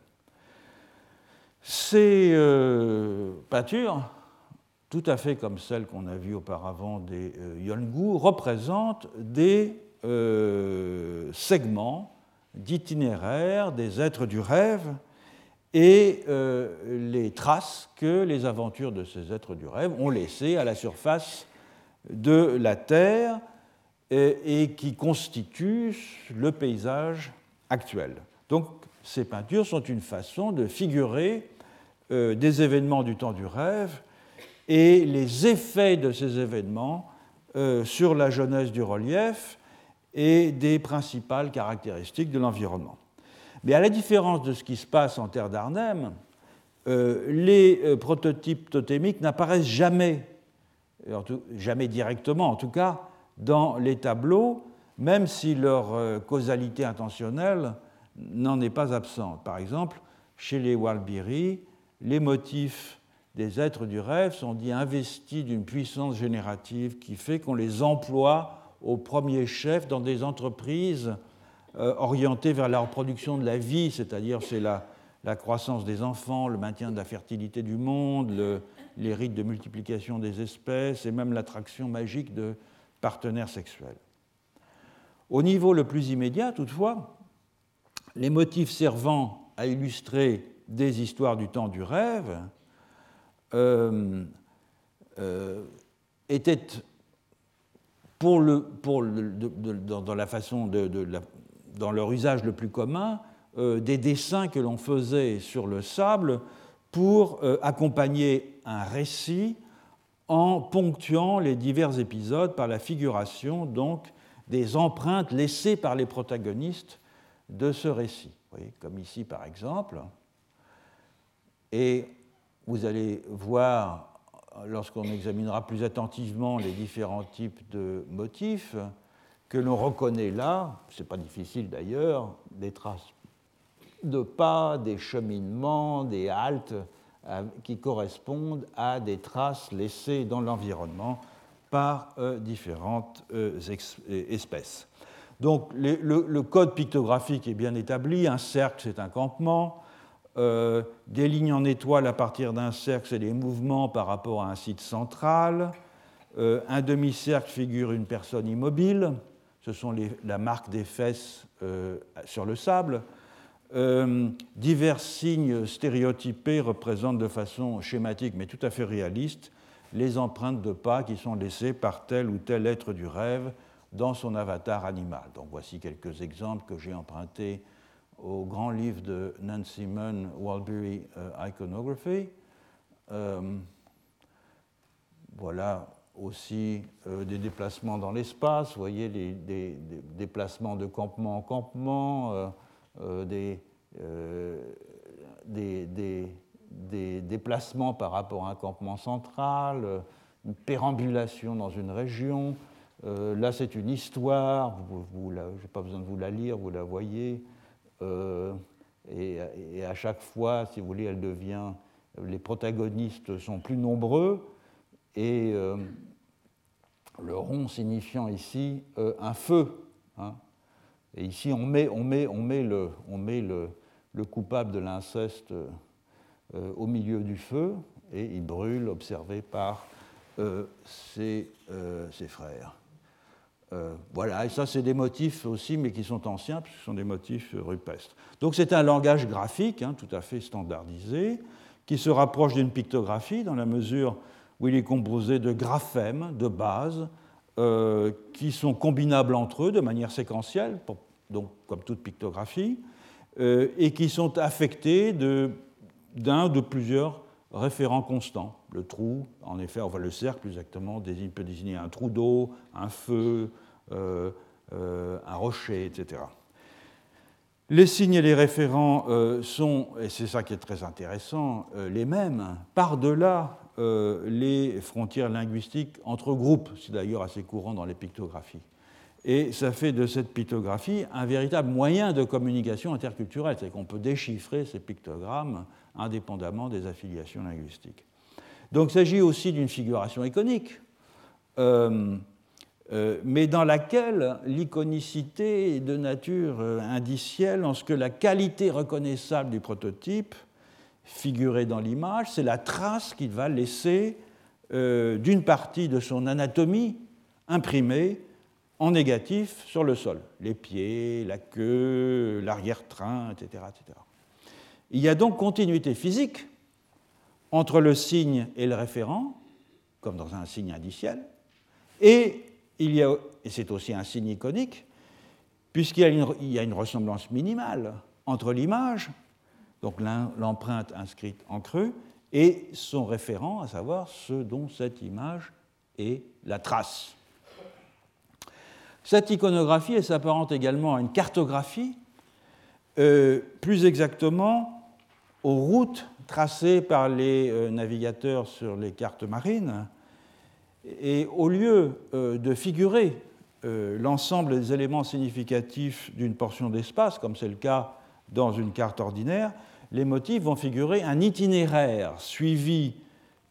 Ces peintures tout à fait comme celles qu'on a vues auparavant des euh, Yongu, représentent des euh, segments d'itinéraire des êtres du rêve et euh, les traces que les aventures de ces êtres du rêve ont laissées à la surface de la Terre et, qui constituent le paysage actuel. Donc ces peintures sont une façon de figurer des événements du temps du rêve et les effets de ces événements euh, sur la jeunesse du relief et des principales caractéristiques de l'environnement. Mais à la différence de ce qui se passe en terre d'Arnhem, euh, les euh, prototypes totémiques n'apparaissent jamais, jamais directement en tout cas, dans les tableaux, même si leur causalité intentionnelle n'en est pas absente. Par exemple, chez les Walbiri, les motifs des êtres du rêve sont dits investis d'une puissance générative qui fait qu'on les emploie au premier chef dans des entreprises euh, orientées vers la reproduction de la vie, c'est-à-dire c'est la, croissance des enfants, le maintien de la fertilité du monde, les rites de multiplication des espèces et même l'attraction magique de partenaires sexuels. Au niveau le plus immédiat, toutefois, les motifs servant à illustrer des histoires du temps du rêve, euh, euh, étaient dans, leur usage le plus commun, euh, des dessins que l'on faisait sur le sable pour accompagner un récit en ponctuant les divers épisodes par la figuration donc des empreintes laissées par les protagonistes de ce récit. Comme ici par exemple. Et vous allez voir, lorsqu'on examinera plus attentivement les différents types de motifs, que l'on reconnaît là, ce n'est pas difficile d'ailleurs, des traces de pas, des cheminements, des haltes qui correspondent à des traces laissées dans l'environnement par euh, différentes euh, espèces. Donc le, code pictographique est bien établi, un cercle c'est un campement, euh, des lignes en étoile à partir d'un cercle, c'est des mouvements par rapport à un site central. Euh, un demi-cercle figure une personne immobile, ce sont la marque des fesses euh, sur le sable. Divers signes stéréotypés représentent de façon schématique mais tout à fait réaliste les empreintes de pas qui sont laissées par tel ou tel être du rêve dans son avatar animal. Donc voici quelques exemples que j'ai empruntés au grand livre de Nancy Munn, Walbury euh, Iconography. Euh, voilà aussi euh, des déplacements dans l'espace, vous voyez, des, déplacements de campement en campement, des, des, déplacements par rapport à un campement central, une pérambulation dans une région. là, c'est une histoire, je n'ai pas besoin de vous la lire, vous la voyez. Euh, et, à chaque fois, si vous voulez, elle devient. Les protagonistes sont plus nombreux et euh, le rond signifiant ici euh, un feu. Hein. Et ici, on met, le, coupable de l'inceste euh, au milieu du feu et il brûle, observé par euh, ses, euh, ses, frères. voilà, et ça, c'est des motifs aussi, mais qui sont anciens, puisque ce sont des motifs rupestres. Donc, c'est un langage graphique hein, tout à fait standardisé, qui se rapproche d'une pictographie dans la mesure où il est composé de graphèmes, de bases, qui sont combinables entre eux de manière séquentielle, donc comme toute pictographie, euh, et qui sont affectés d'un de, de, plusieurs référents constants. Le trou, en effet, enfin le cercle plus exactement, peut désigner un trou d'eau, un feu, euh, un rocher, etc. Les signes et les référents sont, et c'est ça qui est très intéressant, les mêmes par-delà euh, les frontières linguistiques entre groupes. C'est d'ailleurs assez courant dans les pictographies. Et ça fait de cette pictographie un véritable moyen de communication interculturelle, c'est qu'on peut déchiffrer ces pictogrammes indépendamment des affiliations linguistiques. Donc il s'agit aussi d'une figuration iconique, euh, euh, mais dans laquelle l'iconicité est de nature indicielle en ce que la qualité reconnaissable du prototype figuré dans l'image, c'est la trace qu'il va laisser euh, d'une partie de son anatomie imprimée en négatif sur le sol. Les pieds, la queue, l'arrière-train, etc., etc. Il y a donc continuité physique entre le signe et le référent, comme dans un signe indiciel, et, et c'est aussi un signe iconique, puisqu'il y a une ressemblance minimale entre l'image donc l'empreinte inscrite en creux, et son référent, à savoir ce dont cette image est la trace. Cette iconographie s'apparente également à une cartographie, euh, plus exactement aux routes tracées par les euh, navigateurs sur les cartes marines. Et au lieu euh, de figurer l'ensemble des éléments significatifs d'une portion d'espace, comme c'est le cas dans une carte ordinaire, les motifs vont figurer un itinéraire suivi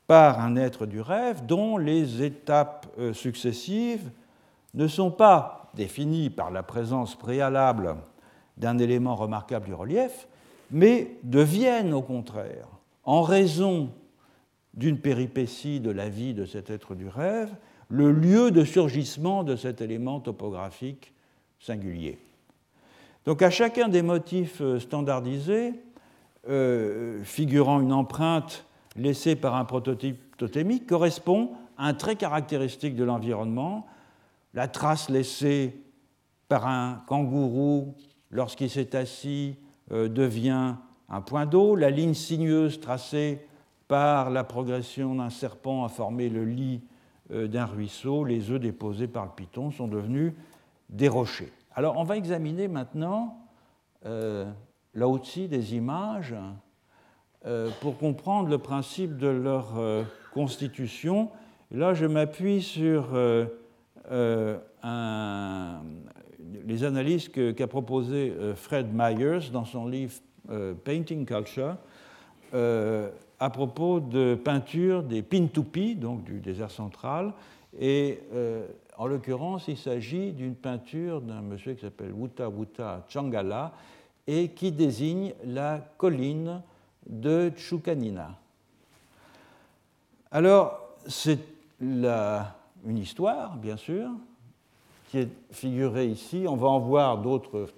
par un être du rêve dont les étapes successives ne sont pas définies par la présence préalable d'un élément remarquable du relief, mais deviennent au contraire, en raison d'une péripétie de la vie de cet être du rêve, le lieu de surgissement de cet élément topographique singulier. Donc à chacun des motifs standardisés, euh, figurant une empreinte laissée par un prototype totémique correspond un trait caractéristique de l'environnement, la trace laissée par un kangourou lorsqu'il s'est assis euh, devient un point d'eau, la ligne sinueuse tracée par la progression d'un serpent a formé le lit euh, d'un ruisseau, les œufs déposés par le python sont devenus des rochers. Alors on va examiner maintenant là aussi des images euh, pour comprendre le principe de leur euh, constitution. Là, je m'appuie sur euh, les analyses qu'a proposées Fred Myers dans son livre Painting Culture à propos de peinture des Pintupi, donc du désert central, et en l'occurrence, il s'agit d'une peinture d'un monsieur qui s'appelle Wuta Wuta Changala, et qui désigne la colline de Chukanina. Alors, c'est une histoire, bien sûr, qui est figurée ici. On va en voir d'autres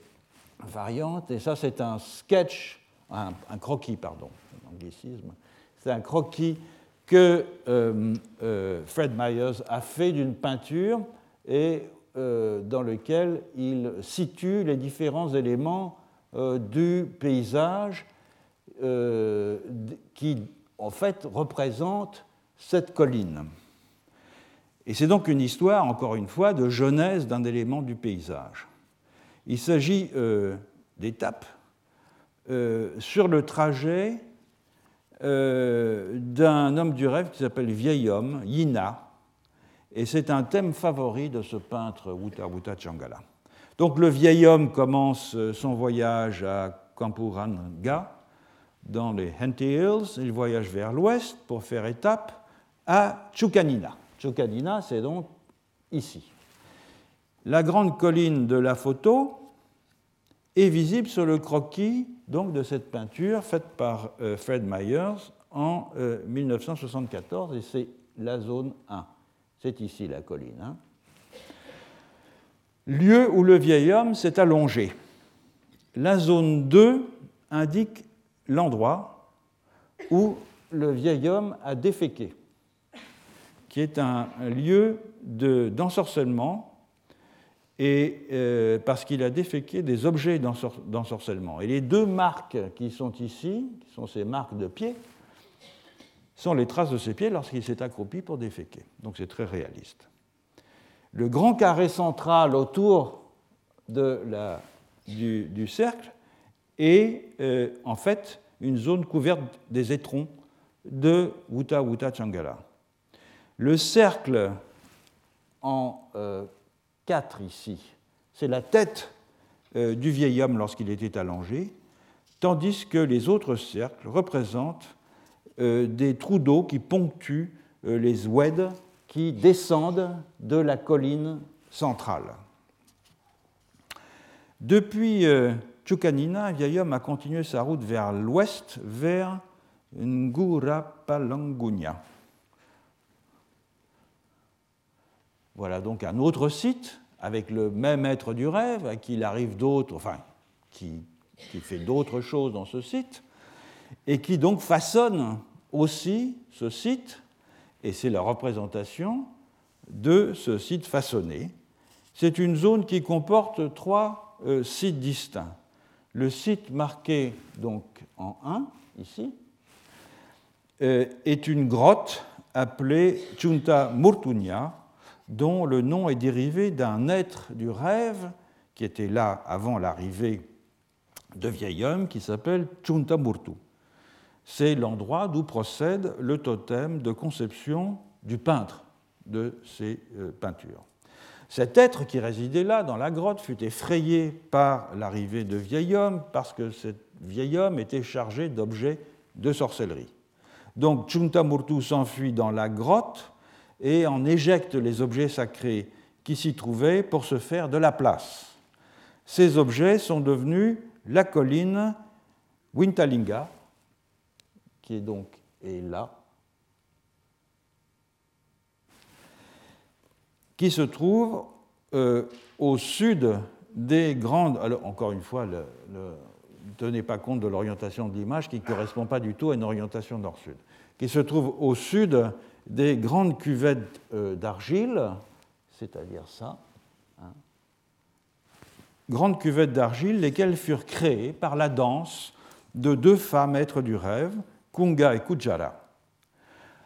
variantes, et ça, c'est un sketch, un, croquis, pardon, anglicisme. C'est un croquis que euh, euh, Fred Myers a fait d'une peinture et euh, dans lequel il situe les différents éléments du paysage qui, en fait, représente cette colline. Et c'est donc une histoire, encore une fois, de genèse d'un élément du paysage. Il s'agit euh, d'étapes sur le trajet d'un homme du rêve qui s'appelle Vieil Homme, Yina, et c'est un thème favori de ce peintre Wuta Wuta Changala. Donc le vieil homme commence euh, son voyage à Kampuranga, dans les Henty Hills. Il voyage vers l'ouest pour faire étape à Chukanina. Chukanina, c'est donc ici. La grande colline de la photo est visible sur le croquis donc, de cette peinture faite par euh, Fred Myers en 1974, et c'est la zone 1. C'est ici la colline. Hein. Lieu où le vieil homme s'est allongé. La zone 2 indique l'endroit où le vieil homme a déféqué, qui est un lieu d'ensorcellement, euh, parce qu'il a déféqué des objets d'ensorcellement. Et les deux marques qui sont ici, qui sont ces marques de pied, sont les traces de ses pieds lorsqu'il s'est accroupi pour déféquer. Donc c'est très réaliste. Le grand carré central autour de la, du, cercle est euh, en fait une zone couverte des étrons de Wuta Wuta Changala. Le cercle en euh, quatre ici, c'est la tête euh, du vieil homme lorsqu'il était allongé, tandis que les autres cercles représentent euh, des trous d'eau qui ponctuent les oueds qui descendent de la colline centrale. Depuis Chukanina, un vieil homme a continué sa route vers l'ouest, vers Ngurapalangunya. Voilà donc un autre site avec le même être du rêve, à qui il arrive d'autres, enfin, qui, fait d'autres choses dans ce site, et qui donc façonne aussi ce site, et c'est la représentation de ce site façonné. C'est une zone qui comporte trois euh, sites distincts. Le site marqué donc en 1, ici, euh, est une grotte appelée Chunta Murtunya, dont le nom est dérivé d'un être du rêve qui était là avant l'arrivée de vieil homme qui s'appelle Chunta Murtu c'est l'endroit d'où procède le totem de conception du peintre de ces euh, peintures. Cet être qui résidait là, dans la grotte, fut effrayé par l'arrivée de vieil homme, parce que ce vieil homme était chargé d'objets de sorcellerie. Donc Chuntamurtu s'enfuit dans la grotte et en éjecte les objets sacrés qui s'y trouvaient pour se faire de la place. Ces objets sont devenus la colline Wintalinga, qui est donc là, qui se trouve euh, au sud des grandes. Encore une fois, ne tenez pas compte de l'orientation de l'image qui ne correspond pas du tout à une orientation nord-sud, qui se trouve au sud des grandes cuvettes euh, d'argile, c'est-à-dire ça. Hein. grandes cuvettes d'argile, lesquelles furent créées par la danse de deux femmes êtres du rêve, Kunga et Kujara.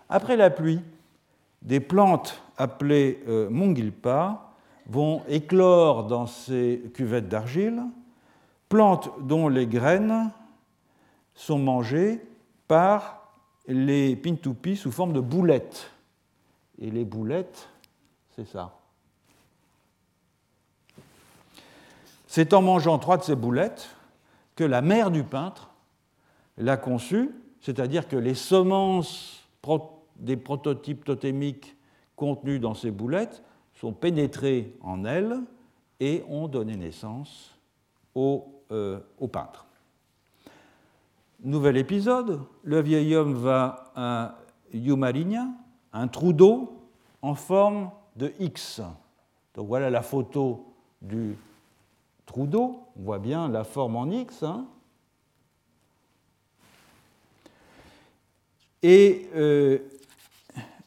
Après la pluie, des plantes appelées euh, mungilpa vont éclore dans ces cuvettes d'argile, plantes dont les graines sont mangées par les pintupis sous forme de boulettes. Et les boulettes, c'est ça. C'est en mangeant trois de ces boulettes que la mère du peintre l'a conçu c'est-à-dire que les semences des prototypes totémiques contenus dans ces boulettes sont pénétrées en elles et ont donné naissance au, euh, peintre. Nouvel épisode, le vieil homme va à Yumarinia, un trou d'eau en forme de X. Donc voilà la photo du trou d'eau, on voit bien la forme en X, hein. Et euh,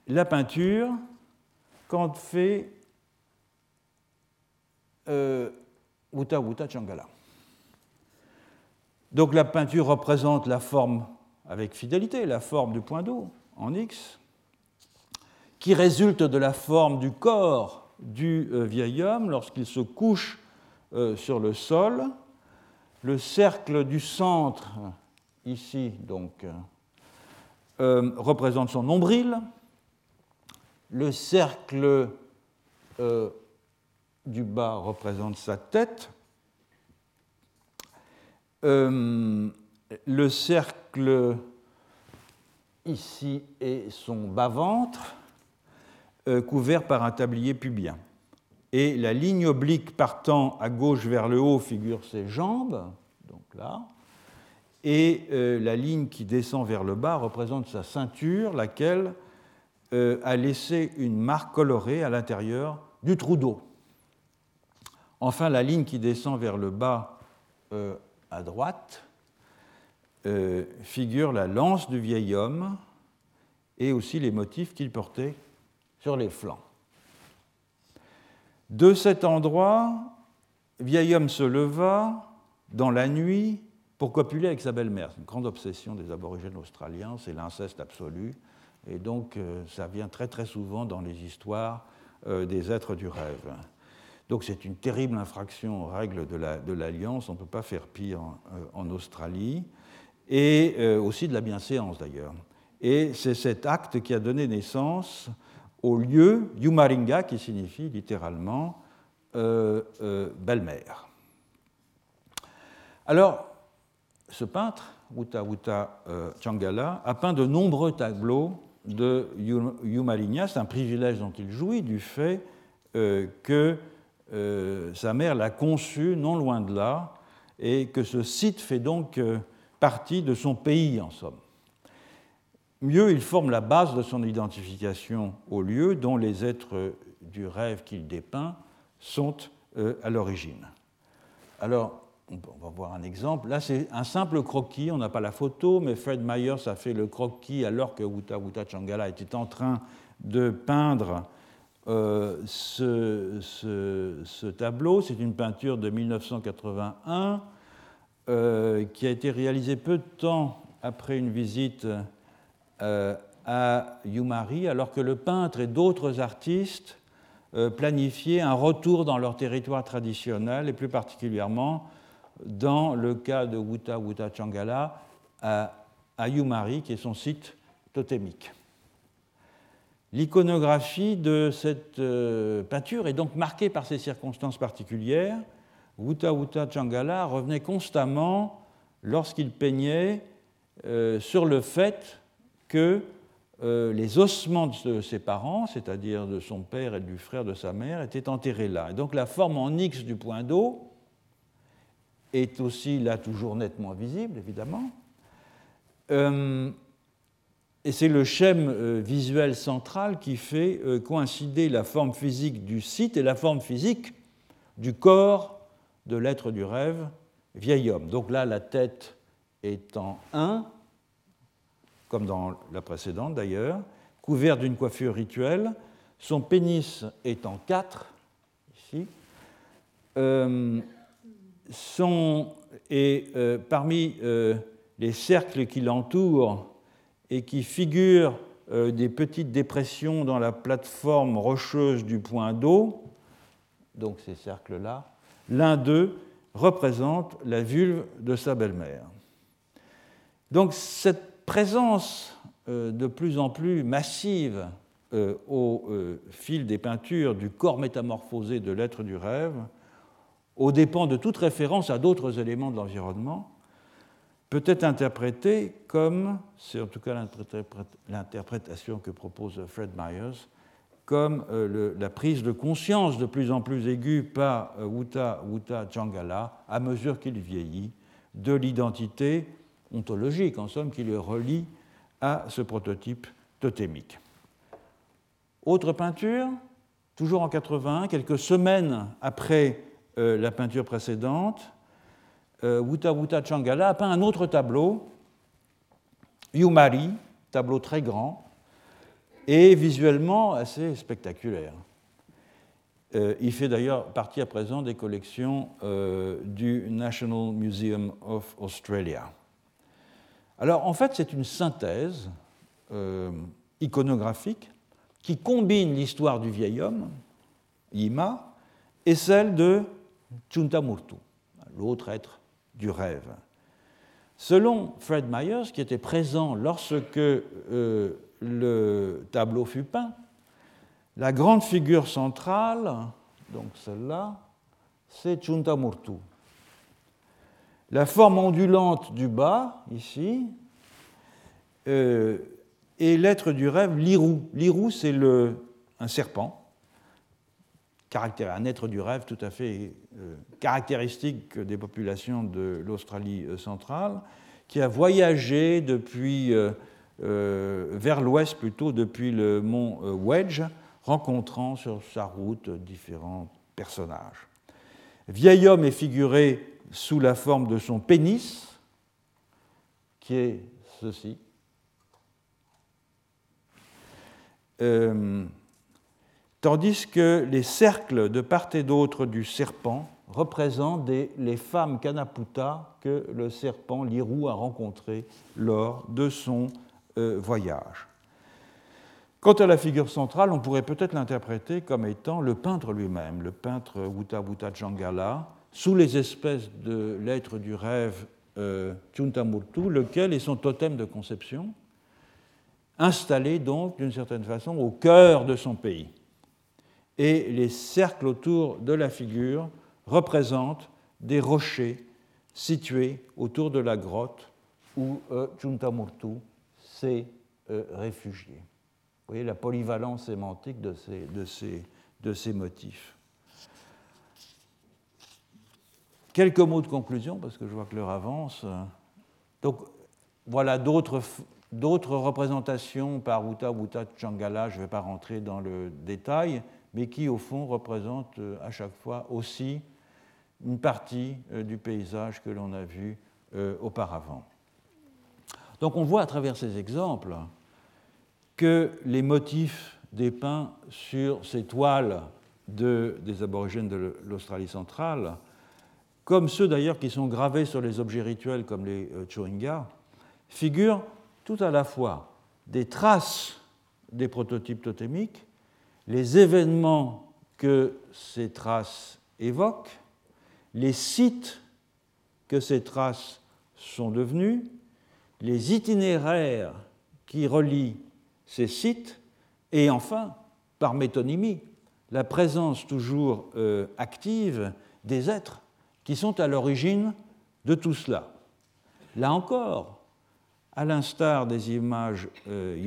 la peinture, quand fait euh, Wuta Changala. Donc la peinture représente la forme, avec fidélité, la forme du point d'eau en X, qui résulte de la forme du corps du euh, vieil homme lorsqu'il se couche sur le sol. Le cercle du centre, ici donc, euh, représente son nombril, le cercle euh, du bas représente sa tête, euh, le cercle ici est son bas-ventre, couvert par un tablier pubien. et la ligne oblique partant à gauche vers le haut figure ses jambes, donc là, et euh, la ligne qui descend vers le bas représente sa ceinture, laquelle euh, a laissé une marque colorée à l'intérieur du trou d'eau. Enfin, la ligne qui descend vers le bas euh, à droite figure la lance du vieil homme et aussi les motifs qu'il portait sur les flancs. De cet endroit, vieil homme se leva dans la nuit pour copuler avec sa belle-mère. C'est une grande obsession des aborigènes australiens, c'est l'inceste absolu. Et donc, euh, ça vient très très souvent dans les histoires euh, des êtres du rêve. Donc, c'est une terrible infraction aux règles de l'Alliance. On ne peut pas faire pire euh, en Australie. Et aussi de la bienséance d'ailleurs. Et c'est cet acte qui a donné naissance au lieu Yumaringa, qui signifie littéralement belle-mère. Alors, ce peintre, Wuta euh, Changala, a peint de nombreux tableaux de Yumalinya. C'est un privilège dont il jouit du fait euh, que euh, sa mère l'a conçu non loin de là et que ce site fait donc partie de son pays en somme. Mieux, il forme la base de son identification au lieu dont les êtres du rêve qu'il dépeint sont à l'origine. Alors, on va voir un exemple. Là, c'est un simple croquis, on n'a pas la photo, mais Fred Myers a fait le croquis alors que Wuta Wuta Changala était en train de peindre euh, ce, tableau. C'est une peinture de 1981 euh, qui a été réalisée peu de temps après une visite euh, à Yumari, alors que le peintre et d'autres artistes planifiaient un retour dans leur territoire traditionnel et plus particulièrement dans le cas de Wuta Wuta Changala à, Yumari, qui est son site totémique. L'iconographie de cette euh, peinture est donc marquée par ces circonstances particulières. Wuta Wuta Changala revenait constamment, lorsqu'il peignait, euh, sur le fait que euh, les ossements de ses parents, c'est-à-dire de son père et du frère de sa mère, étaient enterrés là. Et donc la forme en X du point d'eau est aussi là toujours nettement visible, évidemment. Euh, et c'est le schème euh, visuel central qui fait euh, coïncider la forme physique du site et la forme physique du corps de l'être du rêve, vieil homme. Donc là, la tête est en 1, comme dans la précédente d'ailleurs, couvert d'une coiffure rituelle. Son pénis est en 4, ici sont, et euh, parmi euh, les cercles qui l'entourent et qui figurent euh, des petites dépressions dans la plateforme rocheuse du point d'eau, donc ces cercles-là, l'un d'eux représente la vulve de sa belle-mère. Donc cette présence de plus en plus massive au fil des peintures du corps métamorphosé de l'être du rêve au dépens de toute référence à d'autres éléments de l'environnement, peut être interprété comme, c'est en tout cas l'interprétation que propose Fred Myers, comme euh, la prise de conscience de plus en plus aiguë par euh, Wuta Wuta Changala, à mesure qu'il vieillit, de l'identité ontologique, en somme, qui le relie à ce prototype totémique. Autre peinture, toujours en 81, quelques semaines après euh, la peinture précédente, Wuta Wuta Changala a peint un autre tableau, Yumari, tableau très grand et visuellement assez spectaculaire. Euh, il fait d'ailleurs partie à présent des collections du National Museum of Australia. Alors en fait, c'est une synthèse iconographique qui combine l'histoire du vieil homme, Yima, et celle de Chuntamurtu, l'autre être du rêve. Selon Fred Myers, qui était présent lorsque euh, le tableau fut peint, la grande figure centrale, donc celle-là, c'est Chuntamurtu. La forme ondulante du bas, ici, euh, est l'être du rêve, l'Iru. L'Iru, c'est un serpent un être du rêve tout à fait caractéristique des populations de l'Australie centrale, qui a voyagé depuis, vers l'ouest plutôt, depuis le mont Wedge, rencontrant sur sa route différents personnages. Vieil homme est figuré sous la forme de son pénis, qui est ceci. Euh, tandis que les cercles de part et d'autre du serpent représentent les femmes Kanaputa que le serpent Lirou a rencontrées lors de son euh, voyage. Quant à la figure centrale, on pourrait peut-être l'interpréter comme étant le peintre lui-même, le peintre Wuta Wuta Jangala, sous les espèces de l'être du rêve euh, lequel est son totem de conception, installé donc d'une certaine façon au cœur de son pays. Et les cercles autour de la figure représentent des rochers situés autour de la grotte où euh, Chuntamurtu s'est euh, réfugié. Vous voyez la polyvalence sémantique de ces, de ces, de ces motifs. Quelques mots de conclusion, parce que je vois que l'heure avance. Donc, voilà d'autres représentations par Wuta Wuta Changala, je ne vais pas rentrer dans le détail, mais qui, au fond, représentent euh, à chaque fois aussi une partie euh, du paysage que l'on a vu euh, auparavant. Donc, on voit à travers ces exemples que les motifs dépeints sur ces toiles des aborigènes de l'Australie centrale comme ceux d'ailleurs qui sont gravés sur les objets rituels comme les Churinga, figurent tout à la fois des traces des prototypes totémiques, les événements que ces traces évoquent, les sites que ces traces sont devenus, les itinéraires qui relient ces sites, et enfin, par métonymie, la présence toujours euh, active des êtres qui sont à l'origine de tout cela. Là encore, à l'instar des images euh,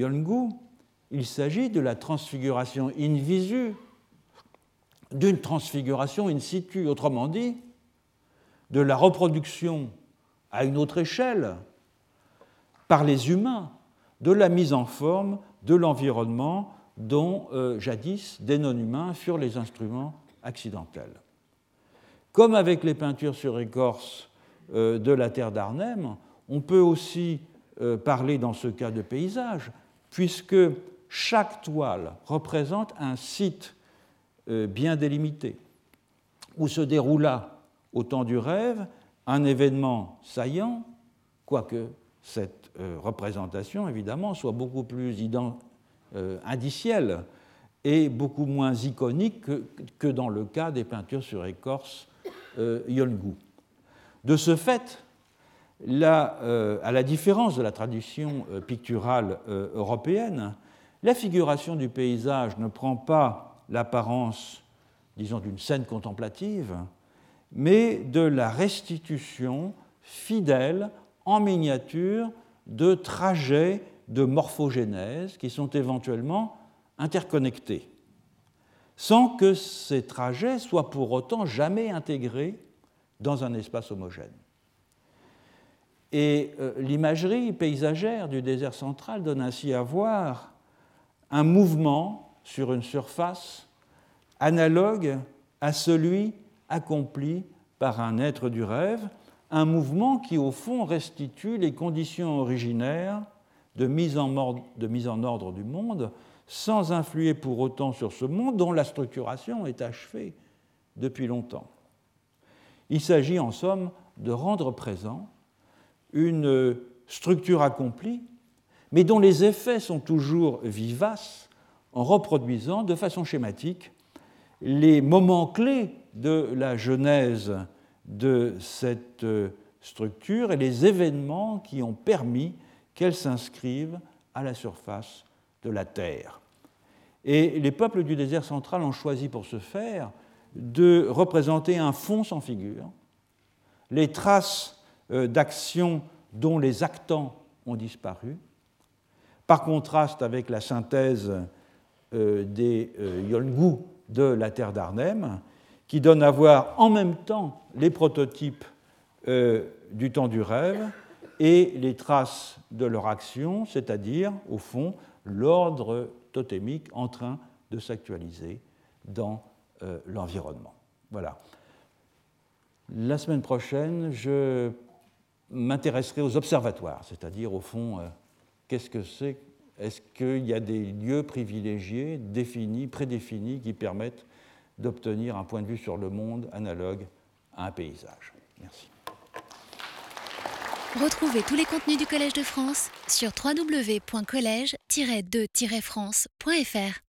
il s'agit de la transfiguration in visu, d'une transfiguration in situ, autrement dit, de la reproduction à une autre échelle par les humains de la mise en forme de l'environnement dont euh, jadis des non-humains furent les instruments accidentels. Comme avec les peintures sur écorce euh, de la terre d'Arnhem, on peut aussi euh, parler dans ce cas de paysage, puisque chaque toile représente un site euh, bien délimité, où se déroula au temps du rêve un événement saillant, quoique cette représentation, évidemment, soit beaucoup plus indicielle et beaucoup moins iconique que, dans le cas des peintures sur écorce euh, Yolngu. De ce fait, euh, à la différence de la tradition euh, picturale européenne, la figuration du paysage ne prend pas l'apparence, disons, d'une scène contemplative, mais de la restitution fidèle en miniature de trajets de morphogénèse qui sont éventuellement interconnectés sans que ces trajets soient pour autant jamais intégrés dans un espace homogène. Et euh, l'imagerie paysagère du désert central donne ainsi à voir un mouvement sur une surface analogue à celui accompli par un être du rêve, un mouvement qui au fond restitue les conditions originaires de mise en ordre du monde sans influer pour autant sur ce monde dont la structuration est achevée depuis longtemps. Il s'agit en somme de rendre présent une structure accomplie, mais dont les effets sont toujours vivaces en reproduisant de façon schématique les moments clés de la genèse de cette structure et les événements qui ont permis qu'elle s'inscrive à la surface de la Terre. Et les peuples du désert central ont choisi pour ce faire de représenter un fond sans figure, les traces euh, d'action dont les actants ont disparu, par contraste avec la synthèse euh, des euh, de la Terre d'Arnhem, qui donne à voir en même temps les prototypes euh, du temps du rêve et les traces de leur action, c'est-à-dire, au fond, l'ordre totémique en train de s'actualiser dans euh, l'environnement. Voilà. La semaine prochaine, je m'intéresserai aux observatoires, c'est-à-dire, au fond, qu'est-ce que c'est Est-ce qu'il y a des lieux privilégiés, définis, prédéfinis, qui permettent d'obtenir un point de vue sur le monde analogue à un paysage? Merci. Retrouvez tous les contenus du Collège de France sur www.colège-2-france.fr.